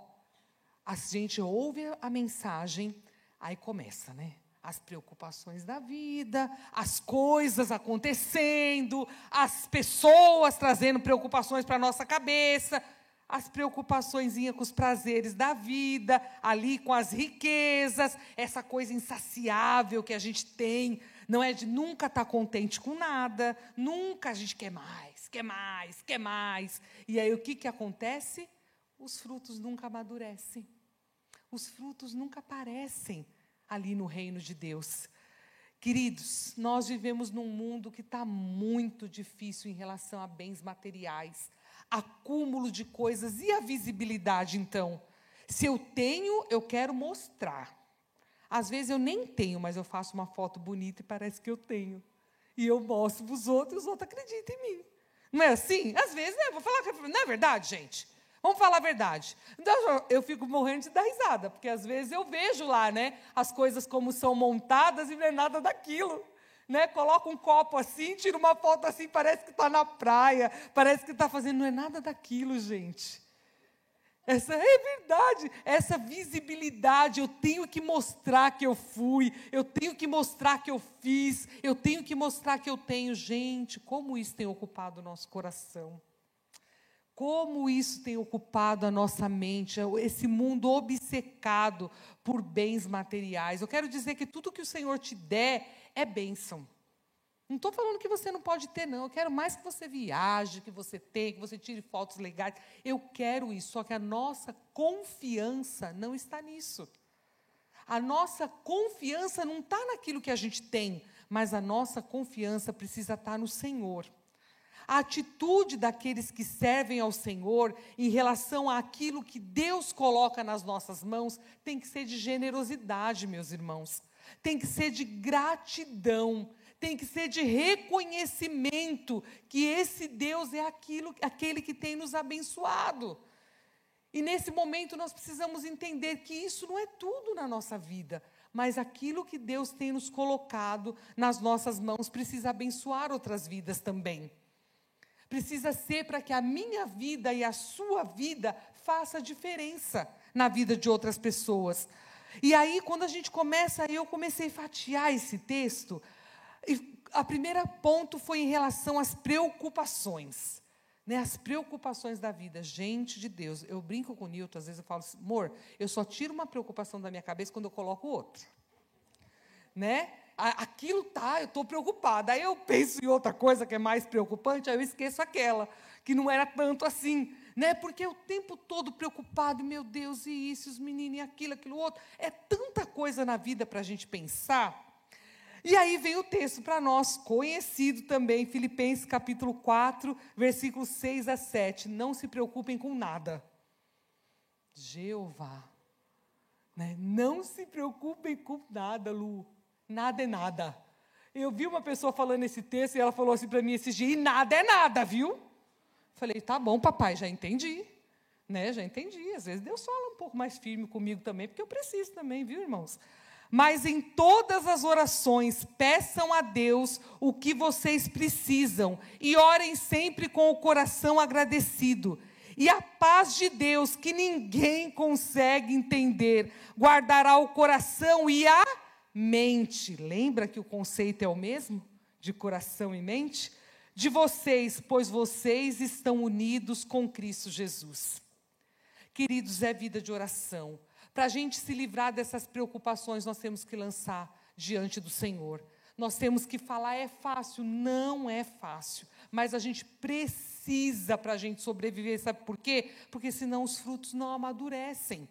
a gente ouve a mensagem, aí começa, né? as preocupações da vida, as coisas acontecendo, as pessoas trazendo preocupações para a nossa cabeça, as preocupações com os prazeres da vida, ali com as riquezas, essa coisa insaciável que a gente tem, não é de nunca estar tá contente com nada, nunca a gente quer mais, quer mais, quer mais. E aí o que, que acontece? Os frutos nunca amadurecem. Os frutos nunca aparecem ali no reino de Deus. Queridos, nós vivemos num mundo que está muito difícil em relação a bens materiais, acúmulo de coisas e a visibilidade, então. Se eu tenho, eu quero mostrar. Às vezes eu nem tenho, mas eu faço uma foto bonita e parece que eu tenho. E eu mostro para os outros e os outros acreditam em mim. Não é assim? Às vezes, né? Vou falar, não é verdade, gente? Vamos falar a verdade. Então, eu fico morrendo de dar risada, porque às vezes eu vejo lá, né, as coisas como são montadas e não é nada daquilo. Né? Coloca um copo assim, tira uma foto assim, parece que está na praia, parece que está fazendo. Não é nada daquilo, gente. Essa é verdade, essa visibilidade, eu tenho que mostrar que eu fui, eu tenho que mostrar que eu fiz, eu tenho que mostrar que eu tenho. Gente, como isso tem ocupado o nosso coração. Como isso tem ocupado a nossa mente, esse mundo obcecado por bens materiais. Eu quero dizer que tudo que o Senhor te der é bênção. Não estou falando que você não pode ter, não. Eu quero mais que você viaje, que você tenha, que você tire fotos legais. Eu quero isso, só que a nossa confiança não está nisso. A nossa confiança não está naquilo que a gente tem, mas a nossa confiança precisa estar no Senhor. A atitude daqueles que servem ao Senhor em relação àquilo que Deus coloca nas nossas mãos tem que ser de generosidade, meus irmãos. Tem que ser de gratidão, tem que ser de reconhecimento que esse Deus é aquilo, aquele que tem nos abençoado. E nesse momento nós precisamos entender que isso não é tudo na nossa vida, mas aquilo que Deus tem nos colocado nas nossas mãos precisa abençoar outras vidas também. Precisa ser para que a minha vida e a sua vida faça diferença na vida de outras pessoas. E aí, quando a gente começa, eu comecei a fatiar esse texto. E a primeira ponto foi em relação às preocupações. Né, as preocupações da vida. Gente de Deus, eu brinco com o Newton, às vezes eu falo assim, amor, eu só tiro uma preocupação da minha cabeça quando eu coloco outra. Né? aquilo tá, eu estou preocupada. Aí eu penso em outra coisa que é mais preocupante, aí eu esqueço aquela, que não era tanto assim. Né? Porque o tempo todo preocupado, meu Deus, e isso, os meninos, e aquilo, aquilo outro. É tanta coisa na vida para a gente pensar. E aí vem o texto para nós, conhecido também, Filipenses capítulo 4, versículos 6 a 7. Não se preocupem com nada. Jeová. Né? Não se preocupem com nada, Lu. Nada é nada. Eu vi uma pessoa falando esse texto e ela falou assim para mim esses dias, e nada é nada, viu? Falei, tá bom, papai, já entendi. Né, já entendi. Às vezes Deus fala um pouco mais firme comigo também, porque eu preciso também, viu, irmãos? Mas em todas as orações, peçam a Deus o que vocês precisam e orem sempre com o coração agradecido. E a paz de Deus, que ninguém consegue entender, guardará o coração e a mente. Lembra que o conceito é o mesmo? De coração e mente? De vocês, pois vocês estão unidos com Cristo Jesus. Queridos, é vida de oração. Para a gente se livrar dessas preocupações, nós temos que lançar diante do Senhor. Nós temos que falar, é fácil. Não é fácil. Mas a gente precisa para a gente sobreviver. Sabe por quê? Porque senão os frutos não amadurecem.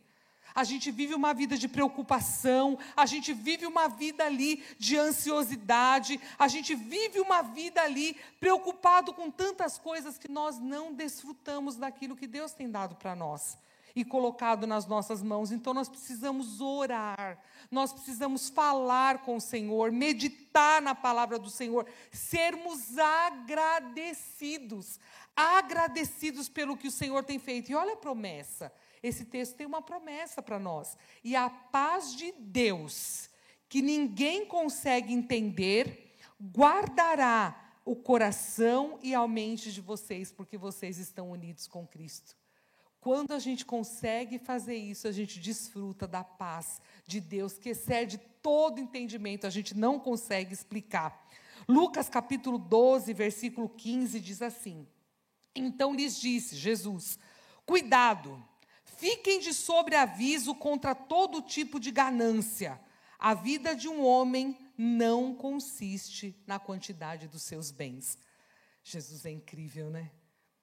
A gente vive uma vida de preocupação, a gente vive uma vida ali de ansiosidade, a gente vive uma vida ali preocupado com tantas coisas que nós não desfrutamos daquilo que Deus tem dado para nós e colocado nas nossas mãos. Então nós precisamos orar, nós precisamos falar com o Senhor, meditar na palavra do Senhor, sermos agradecidos, agradecidos pelo que o Senhor tem feito. E olha a promessa. Esse texto tem uma promessa para nós. E a paz de Deus, que ninguém consegue entender, guardará o coração e a mente de vocês, porque vocês estão unidos com Cristo. Quando a gente consegue fazer isso, a gente desfruta da paz de Deus, que excede todo entendimento, a gente não consegue explicar. Lucas capítulo 12, versículo 15 diz assim: Então lhes disse Jesus: Cuidado, fiquem de sobreaviso contra todo tipo de ganância. A vida de um homem não consiste na quantidade dos seus bens. Jesus é incrível, né?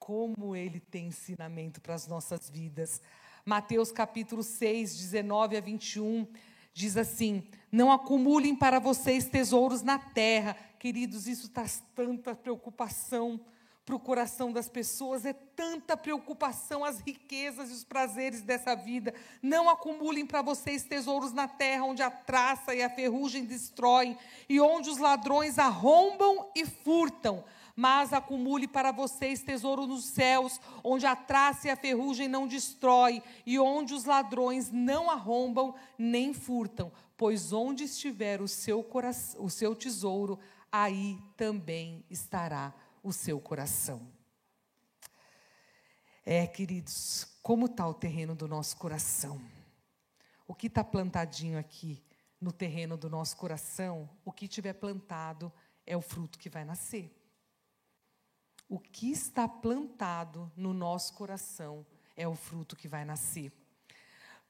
Como ele tem ensinamento para as nossas vidas. Mateus capítulo 6, 19 a 21, diz assim: Não acumulem para vocês tesouros na terra. Queridos, isso traz tanta preocupação para o coração das pessoas, é tanta preocupação as riquezas e os prazeres dessa vida. Não acumulem para vocês tesouros na terra, onde a traça e a ferrugem destroem, e onde os ladrões arrombam e furtam mas acumule para vocês tesouro nos céus, onde a traça e a ferrugem não destrói, e onde os ladrões não arrombam nem furtam, pois onde estiver o seu, coração, o seu tesouro, aí também estará o seu coração. É, queridos, como está o terreno do nosso coração? O que está plantadinho aqui no terreno do nosso coração, o que tiver plantado é o fruto que vai nascer o que está plantado no nosso coração é o fruto que vai nascer.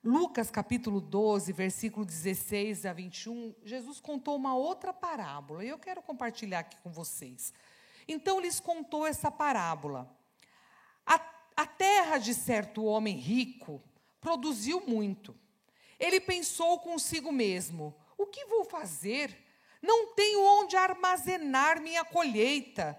Lucas capítulo 12, versículo 16 a 21, Jesus contou uma outra parábola e eu quero compartilhar aqui com vocês. Então lhes contou essa parábola. A, a terra de certo homem rico produziu muito. Ele pensou consigo mesmo: o que vou fazer? Não tenho onde armazenar minha colheita.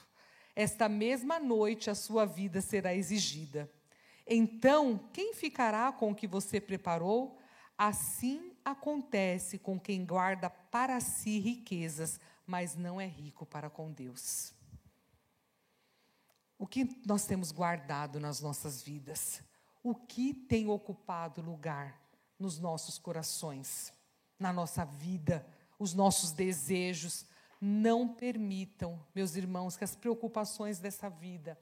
esta mesma noite a sua vida será exigida. Então, quem ficará com o que você preparou? Assim acontece com quem guarda para si riquezas, mas não é rico para com Deus. O que nós temos guardado nas nossas vidas? O que tem ocupado lugar nos nossos corações, na nossa vida, os nossos desejos, não permitam, meus irmãos, que as preocupações dessa vida,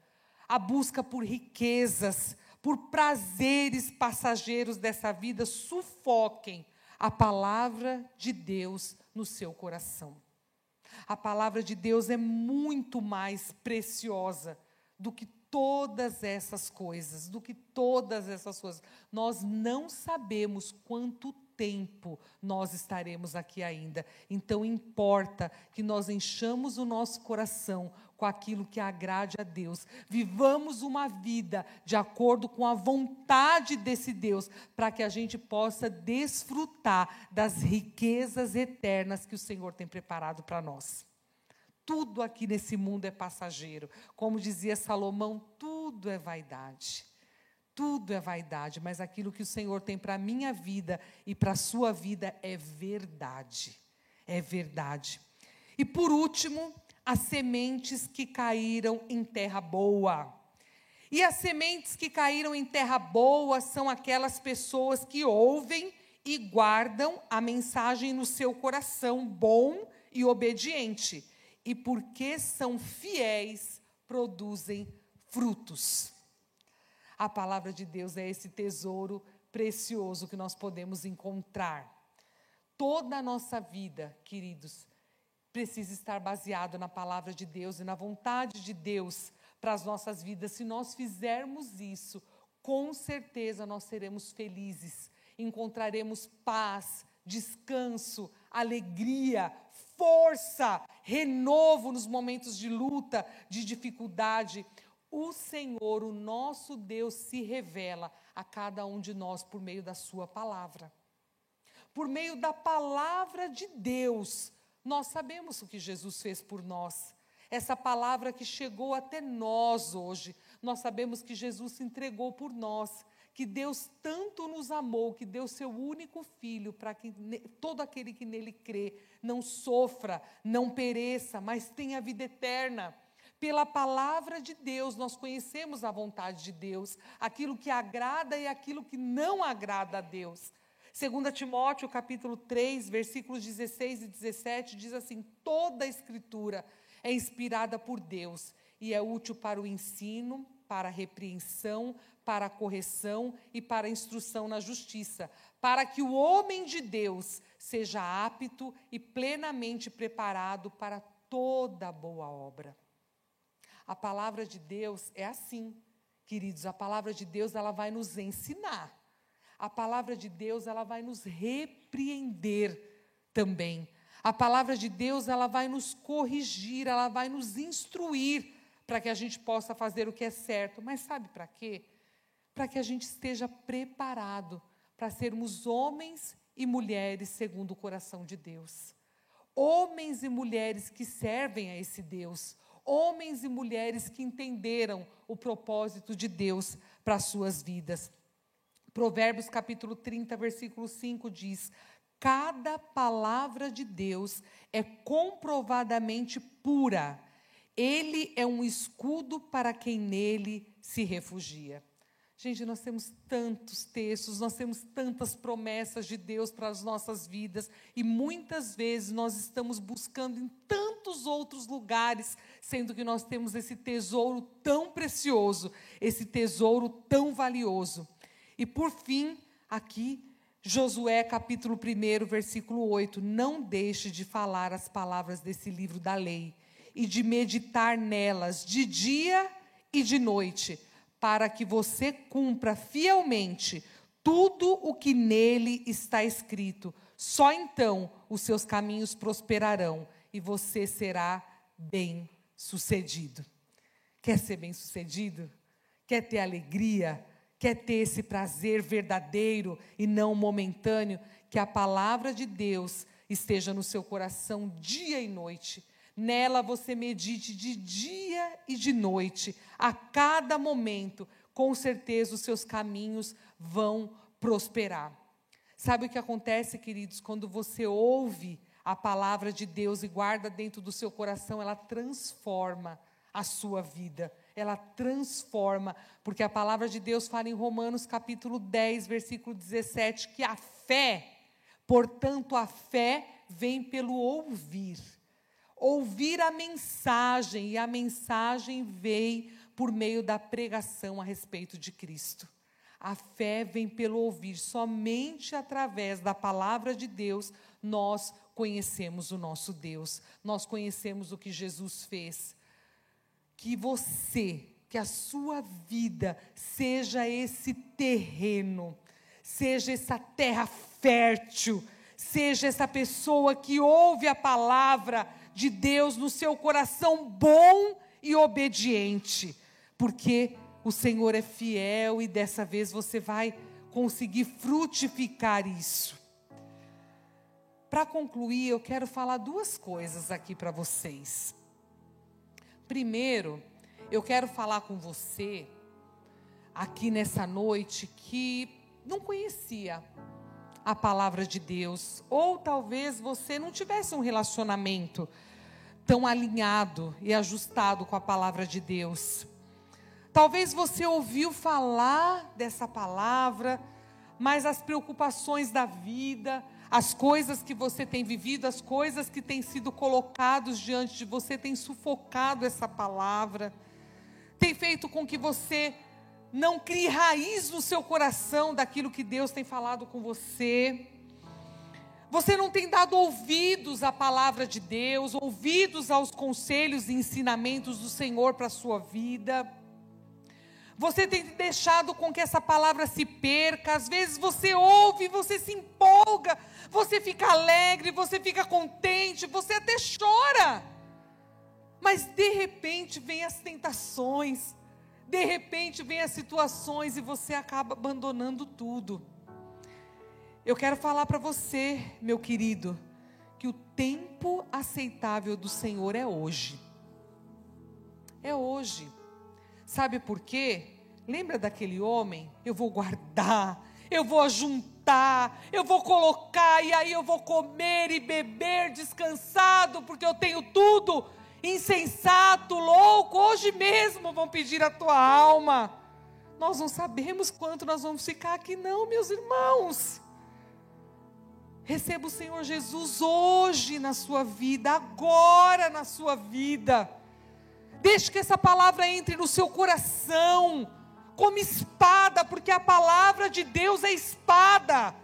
a busca por riquezas, por prazeres passageiros dessa vida, sufoquem a palavra de Deus no seu coração. A palavra de Deus é muito mais preciosa do que todas essas coisas, do que todas essas coisas. Nós não sabemos quanto tempo nós estaremos aqui ainda. Então importa que nós enchamos o nosso coração com aquilo que agrade a Deus. Vivamos uma vida de acordo com a vontade desse Deus, para que a gente possa desfrutar das riquezas eternas que o Senhor tem preparado para nós. Tudo aqui nesse mundo é passageiro. Como dizia Salomão, tudo é vaidade. Tudo é vaidade, mas aquilo que o Senhor tem para a minha vida e para a sua vida é verdade. É verdade. E por último, as sementes que caíram em terra boa. E as sementes que caíram em terra boa são aquelas pessoas que ouvem e guardam a mensagem no seu coração bom e obediente. E porque são fiéis, produzem frutos. A palavra de Deus é esse tesouro precioso que nós podemos encontrar. Toda a nossa vida, queridos, precisa estar baseado na palavra de Deus e na vontade de Deus para as nossas vidas. Se nós fizermos isso, com certeza nós seremos felizes, encontraremos paz, descanso, alegria, força, renovo nos momentos de luta, de dificuldade. O Senhor, o nosso Deus, se revela a cada um de nós por meio da Sua palavra. Por meio da palavra de Deus, nós sabemos o que Jesus fez por nós. Essa palavra que chegou até nós hoje, nós sabemos que Jesus se entregou por nós, que Deus tanto nos amou, que deu seu único filho para que todo aquele que nele crê não sofra, não pereça, mas tenha vida eterna. Pela palavra de Deus, nós conhecemos a vontade de Deus, aquilo que agrada e aquilo que não agrada a Deus. 2 Timóteo, capítulo 3, versículos 16 e 17, diz assim: toda a escritura é inspirada por Deus e é útil para o ensino, para a repreensão, para a correção e para a instrução na justiça, para que o homem de Deus seja apto e plenamente preparado para toda boa obra. A palavra de Deus é assim, queridos. A palavra de Deus ela vai nos ensinar. A palavra de Deus ela vai nos repreender também. A palavra de Deus ela vai nos corrigir, ela vai nos instruir para que a gente possa fazer o que é certo. Mas sabe para quê? Para que a gente esteja preparado para sermos homens e mulheres segundo o coração de Deus. Homens e mulheres que servem a esse Deus, homens e mulheres que entenderam o propósito de Deus para as suas vidas. Provérbios capítulo 30, versículo 5 diz: Cada palavra de Deus é comprovadamente pura. Ele é um escudo para quem nele se refugia. Gente, nós temos tantos textos, nós temos tantas promessas de Deus para as nossas vidas e muitas vezes nós estamos buscando em tantos outros lugares, sendo que nós temos esse tesouro tão precioso, esse tesouro tão valioso. E por fim, aqui, Josué capítulo 1, versículo 8: Não deixe de falar as palavras desse livro da lei e de meditar nelas de dia e de noite para que você cumpra fielmente tudo o que nele está escrito. Só então os seus caminhos prosperarão e você será bem-sucedido. Quer ser bem-sucedido? Quer ter alegria? Quer ter esse prazer verdadeiro e não momentâneo? Que a palavra de Deus esteja no seu coração dia e noite Nela você medite de dia e de noite, a cada momento, com certeza os seus caminhos vão prosperar. Sabe o que acontece, queridos, quando você ouve a palavra de Deus e guarda dentro do seu coração, ela transforma a sua vida. Ela transforma, porque a palavra de Deus fala em Romanos capítulo 10, versículo 17, que a fé, portanto, a fé vem pelo ouvir ouvir a mensagem, e a mensagem veio por meio da pregação a respeito de Cristo. A fé vem pelo ouvir, somente através da palavra de Deus nós conhecemos o nosso Deus, nós conhecemos o que Jesus fez. Que você, que a sua vida seja esse terreno, seja essa terra fértil, seja essa pessoa que ouve a palavra de Deus no seu coração bom e obediente, porque o Senhor é fiel e dessa vez você vai conseguir frutificar isso. Para concluir, eu quero falar duas coisas aqui para vocês. Primeiro, eu quero falar com você aqui nessa noite que não conhecia a palavra de Deus, ou talvez você não tivesse um relacionamento tão alinhado e ajustado com a palavra de Deus. Talvez você ouviu falar dessa palavra, mas as preocupações da vida, as coisas que você tem vivido, as coisas que têm sido colocadas diante de você, têm sufocado essa palavra, tem feito com que você não crie raiz no seu coração daquilo que Deus tem falado com você. Você não tem dado ouvidos à palavra de Deus, ouvidos aos conselhos e ensinamentos do Senhor para a sua vida. Você tem deixado com que essa palavra se perca. Às vezes você ouve, você se empolga, você fica alegre, você fica contente, você até chora. Mas de repente vem as tentações, de repente vem as situações e você acaba abandonando tudo. Eu quero falar para você, meu querido, que o tempo aceitável do Senhor é hoje. É hoje. Sabe por quê? Lembra daquele homem? Eu vou guardar, eu vou juntar, eu vou colocar e aí eu vou comer e beber descansado, porque eu tenho tudo insensato, louco, hoje mesmo vão pedir a tua alma. Nós não sabemos quanto nós vamos ficar aqui, não, meus irmãos. Receba o Senhor Jesus hoje na sua vida, agora na sua vida. Deixe que essa palavra entre no seu coração, como espada, porque a palavra de Deus é espada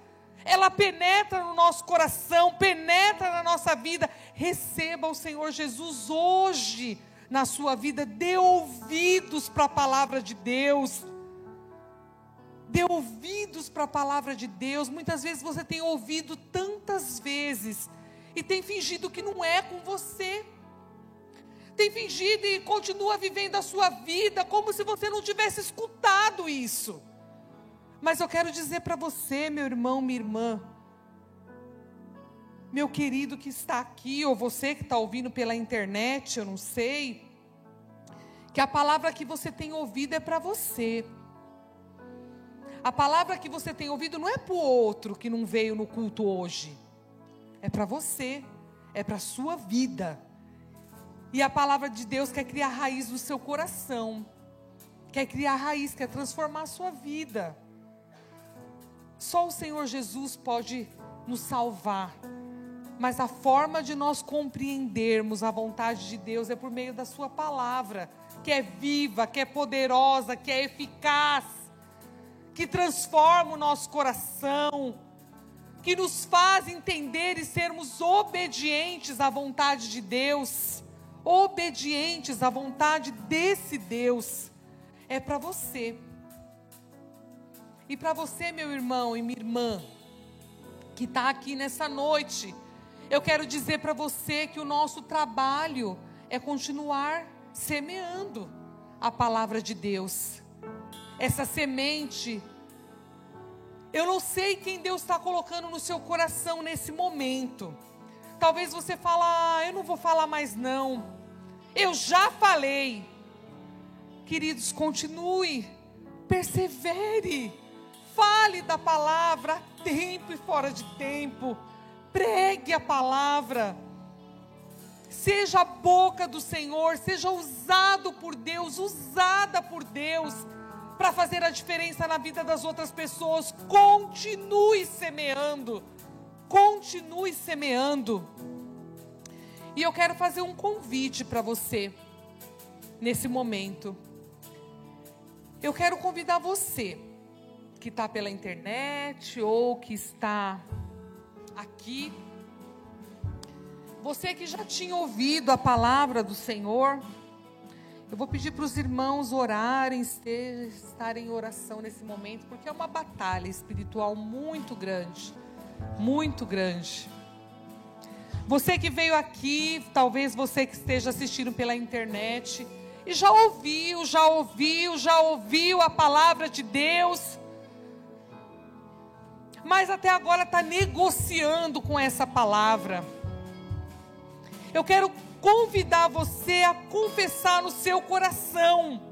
ela penetra no nosso coração, penetra na nossa vida. Receba o Senhor Jesus hoje na sua vida, dê ouvidos para a palavra de Deus. Dê ouvidos para a palavra de Deus. Muitas vezes você tem ouvido tantas vezes e tem fingido que não é com você. Tem fingido e continua vivendo a sua vida como se você não tivesse escutado isso. Mas eu quero dizer para você, meu irmão, minha irmã, meu querido que está aqui, ou você que está ouvindo pela internet, eu não sei, que a palavra que você tem ouvido é para você. A palavra que você tem ouvido não é para o outro que não veio no culto hoje, é para você, é para a sua vida. E a palavra de Deus quer criar raiz no seu coração, quer criar raiz, quer transformar a sua vida. Só o Senhor Jesus pode nos salvar. Mas a forma de nós compreendermos a vontade de Deus é por meio da Sua palavra, que é viva, que é poderosa, que é eficaz, que transforma o nosso coração, que nos faz entender e sermos obedientes à vontade de Deus, obedientes à vontade desse Deus. É para você. E para você, meu irmão e minha irmã, que está aqui nessa noite, eu quero dizer para você que o nosso trabalho é continuar semeando a palavra de Deus. Essa semente, eu não sei quem Deus está colocando no seu coração nesse momento. Talvez você fale, ah, eu não vou falar mais não. Eu já falei. Queridos, continue, persevere Fale da palavra a tempo e fora de tempo. Pregue a palavra. Seja a boca do Senhor, seja usado por Deus, usada por Deus para fazer a diferença na vida das outras pessoas. Continue semeando. Continue semeando. E eu quero fazer um convite para você nesse momento. Eu quero convidar você que está pela internet ou que está aqui. Você que já tinha ouvido a palavra do Senhor, eu vou pedir para os irmãos orarem, estarem em oração nesse momento, porque é uma batalha espiritual muito grande, muito grande. Você que veio aqui, talvez você que esteja assistindo pela internet, e já ouviu, já ouviu, já ouviu a palavra de Deus, mas até agora está negociando com essa palavra. Eu quero convidar você a confessar no seu coração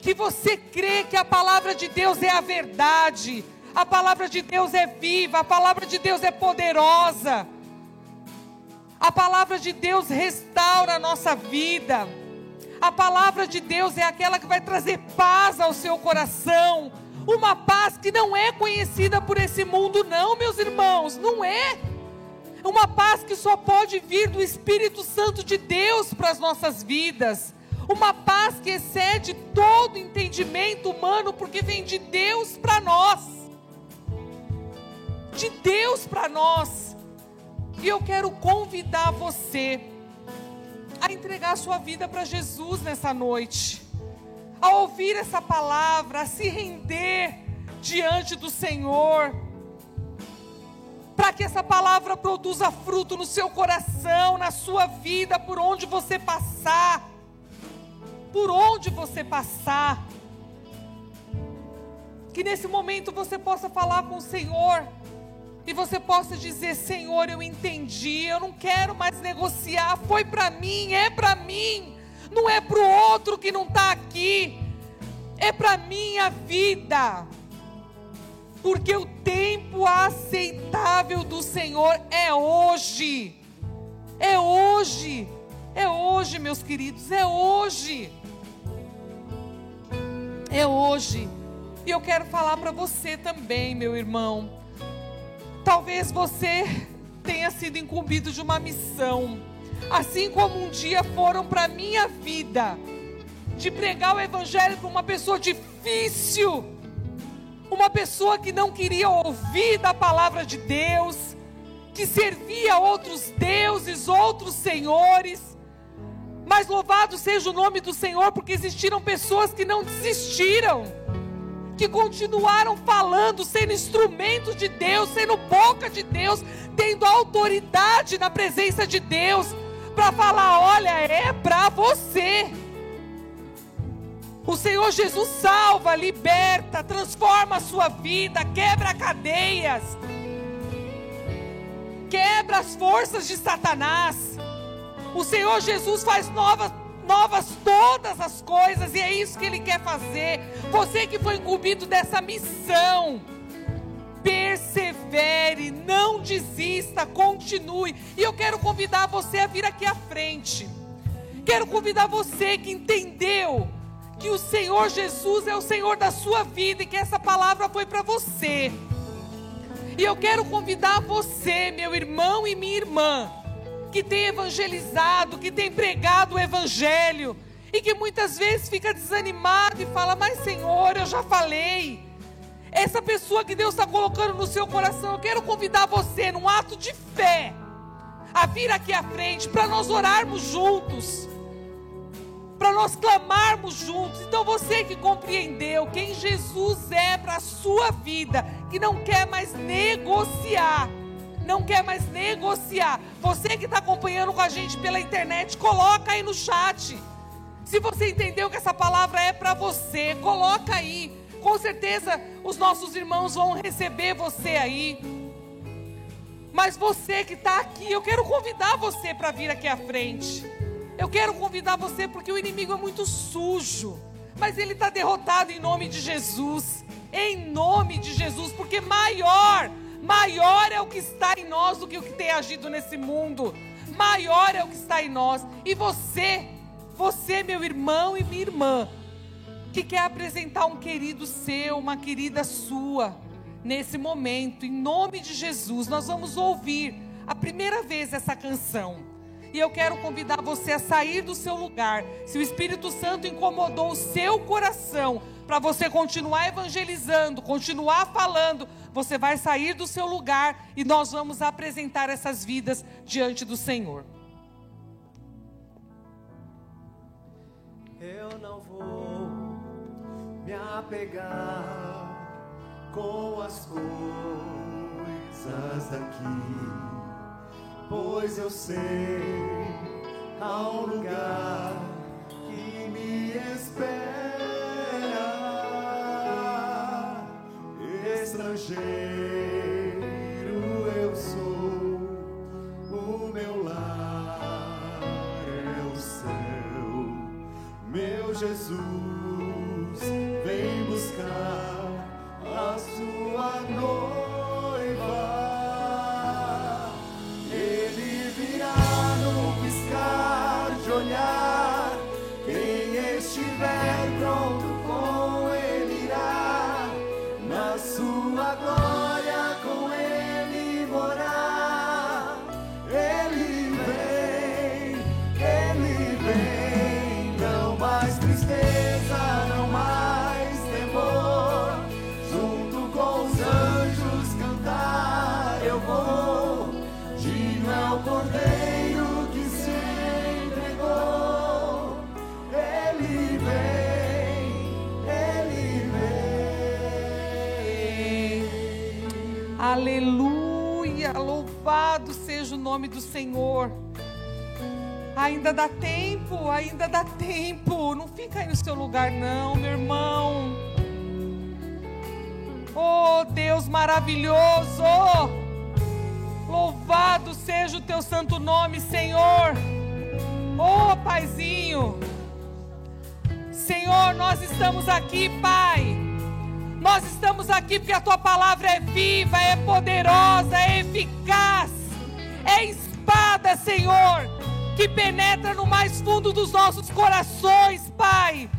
que você crê que a palavra de Deus é a verdade, a palavra de Deus é viva, a palavra de Deus é poderosa. A palavra de Deus restaura a nossa vida. A palavra de Deus é aquela que vai trazer paz ao seu coração. Uma paz que não é conhecida por esse mundo, não, meus irmãos, não é. Uma paz que só pode vir do Espírito Santo de Deus para as nossas vidas. Uma paz que excede todo entendimento humano, porque vem de Deus para nós. De Deus para nós. E eu quero convidar você a entregar a sua vida para Jesus nessa noite, a ouvir essa palavra, a se render diante do Senhor, para que essa palavra produza fruto no seu coração, na sua vida, por onde você passar, por onde você passar. Que nesse momento você possa falar com o Senhor e você possa dizer: Senhor, eu entendi, eu não quero mais negociar, foi para mim, é para mim, não é para o outro que não está aqui, é para minha vida. Porque o tempo aceitável do Senhor é hoje. É hoje. É hoje, meus queridos, é hoje. É hoje. E eu quero falar para você também, meu irmão. Talvez você tenha sido incumbido de uma missão, assim como um dia foram para minha vida, de pregar o Evangelho para uma pessoa difícil, uma pessoa que não queria ouvir da palavra de Deus, que servia outros deuses, outros senhores. Mas louvado seja o nome do Senhor, porque existiram pessoas que não desistiram que continuaram falando, sendo instrumentos de Deus, sendo boca de Deus, tendo autoridade na presença de Deus, para falar: olha, é para você. O Senhor Jesus salva, liberta, transforma a sua vida, quebra cadeias, quebra as forças de Satanás. O Senhor Jesus faz novas novas todas as coisas, e é isso que Ele quer fazer. Você que foi incumbido dessa missão, persevere, não desista, continue. E eu quero convidar você a vir aqui à frente. Quero convidar você que entendeu que o Senhor Jesus é o Senhor da sua vida e que essa palavra foi para você. E eu quero convidar você, meu irmão e minha irmã, que tem evangelizado, que tem pregado o evangelho e que muitas vezes fica desanimado e fala: Mas Senhor, eu já falei. Essa pessoa que Deus está colocando no seu coração, eu quero convidar você, num ato de fé, a vir aqui à frente para nós orarmos juntos, para nós clamarmos juntos. Então você que compreendeu quem Jesus é para a sua vida, que não quer mais negociar não quer mais negociar. Você que está acompanhando com a gente pela internet, coloca aí no chat. Se você entendeu que essa palavra é para você, coloca aí. Com certeza os nossos irmãos vão receber você aí. Mas você que está aqui, eu quero convidar você para vir aqui à frente. Eu quero convidar você porque o inimigo é muito sujo. Mas ele está derrotado em nome de Jesus. Em nome de Jesus, porque maior Maior é o que está em nós do que o que tem agido nesse mundo. Maior é o que está em nós. E você, você, meu irmão e minha irmã, que quer apresentar um querido seu, uma querida sua, nesse momento, em nome de Jesus, nós vamos ouvir a primeira vez essa canção. E eu quero convidar você a sair do seu lugar. Se o Espírito Santo incomodou o seu coração para você continuar evangelizando, continuar falando, você vai sair do seu lugar e nós vamos apresentar essas vidas diante do Senhor. Eu não vou me apegar com as coisas daqui pois eu sei há um lugar que me espera. Estrangeiro eu sou, o meu lar é o céu, meu Jesus nome do Senhor. Ainda dá tempo, ainda dá tempo. Não fica aí no seu lugar, não, meu irmão. Oh, Deus maravilhoso! Louvado seja o teu santo nome, Senhor. Oh, Paizinho. Senhor, nós estamos aqui, Pai. Nós estamos aqui porque a tua palavra é viva, é poderosa, é eficaz, espada, Senhor, que penetra no mais fundo dos nossos corações, Pai.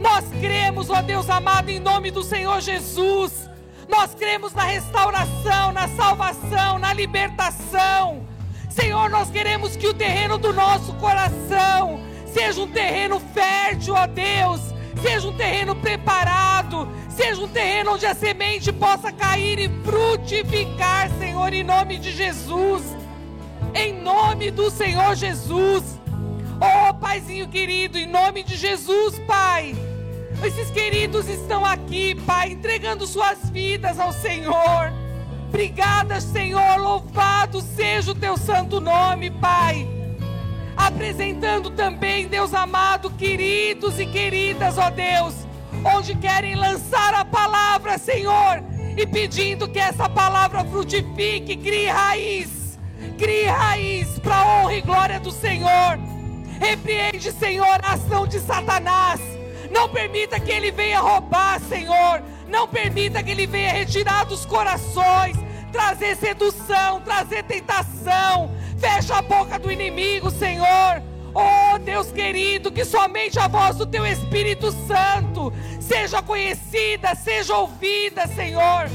Nós cremos, ó Deus amado, em nome do Senhor Jesus. Nós cremos na restauração, na salvação, na libertação. Senhor, nós queremos que o terreno do nosso coração seja um terreno fértil, ó Deus, seja um terreno preparado, seja um terreno onde a semente possa cair e frutificar, Senhor, em nome de Jesus. Em nome do Senhor Jesus. Oh, Paizinho querido, em nome de Jesus, Pai. Esses queridos estão aqui, Pai, entregando suas vidas ao Senhor. Obrigada, Senhor. Louvado seja o teu santo nome, Pai. Apresentando também, Deus amado, queridos e queridas, ó Deus, onde querem lançar a palavra, Senhor, e pedindo que essa palavra frutifique, crie raiz, crie raiz para a honra e glória do Senhor. Repreende, Senhor, a ação de Satanás. Não permita que ele venha roubar, Senhor. Não permita que ele venha retirar dos corações, trazer sedução, trazer tentação. Fecha a boca do inimigo, Senhor. Oh, Deus querido, que somente a voz do teu Espírito Santo seja conhecida, seja ouvida, Senhor.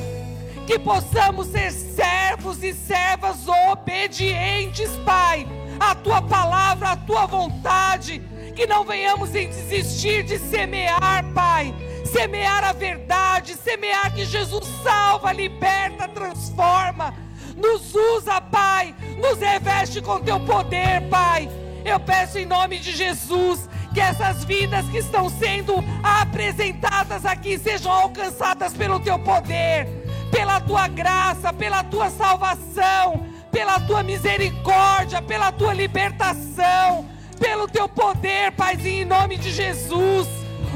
Que possamos ser servos e servas obedientes, Pai, à tua palavra, à tua vontade. Que não venhamos em desistir de semear, Pai. Semear a verdade, semear que Jesus salva, liberta, transforma. Nos usa, Pai. Nos reveste com teu poder, Pai. Eu peço em nome de Jesus que essas vidas que estão sendo apresentadas aqui sejam alcançadas pelo teu poder, pela tua graça, pela tua salvação, pela tua misericórdia, pela tua libertação, pelo teu poder, Paizinho, em nome de Jesus.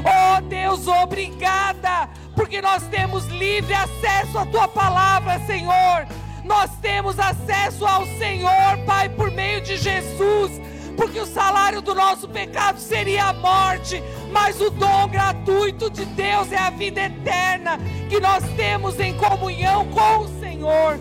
Oh Deus, obrigada, porque nós temos livre acesso à tua palavra, Senhor. Nós temos acesso ao Senhor, Pai, por meio de Jesus porque o salário do nosso pecado seria a morte, mas o dom gratuito de Deus é a vida eterna que nós temos em comunhão com o Senhor.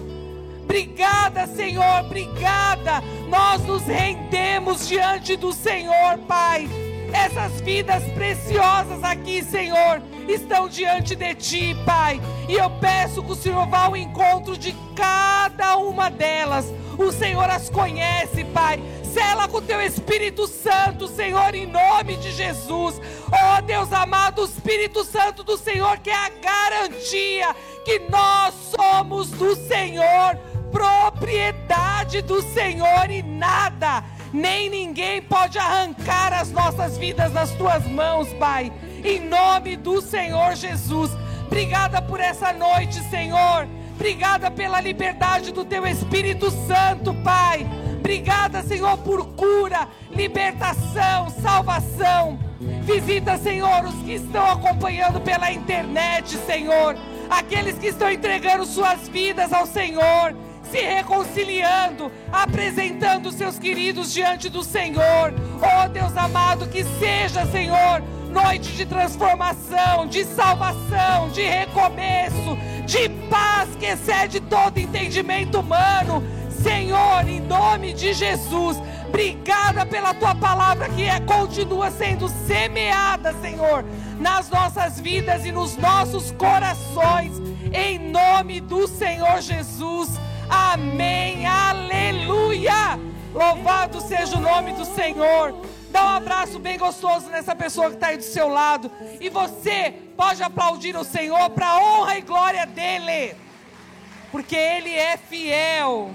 Obrigada, Senhor, obrigada. Nós nos rendemos diante do Senhor, Pai. Essas vidas preciosas aqui, Senhor, estão diante de Ti, Pai. E eu peço que o Senhor vá ao encontro de cada uma delas. O Senhor as conhece, Pai. Sela com teu Espírito Santo, Senhor, em nome de Jesus. Oh Deus amado, o Espírito Santo do Senhor, que é a garantia que nós somos do Senhor, propriedade do Senhor e nada, nem ninguém pode arrancar as nossas vidas das tuas mãos, Pai. Em nome do Senhor Jesus. Obrigada por essa noite, Senhor. Obrigada pela liberdade do teu Espírito Santo, Pai. Obrigada, Senhor, por cura, libertação, salvação. Visita, Senhor, os que estão acompanhando pela internet, Senhor. Aqueles que estão entregando suas vidas ao Senhor, se reconciliando, apresentando seus queridos diante do Senhor. Oh, Deus amado, que seja, Senhor, noite de transformação, de salvação, de recomeço, de paz que excede todo entendimento humano. Senhor, em nome de Jesus, obrigada pela tua palavra que é, continua sendo semeada, Senhor, nas nossas vidas e nos nossos corações, em nome do Senhor Jesus. Amém. Aleluia. Louvado seja o nome do Senhor. Dá um abraço bem gostoso nessa pessoa que está aí do seu lado. E você pode aplaudir o Senhor para a honra e glória dele. Porque ele é fiel.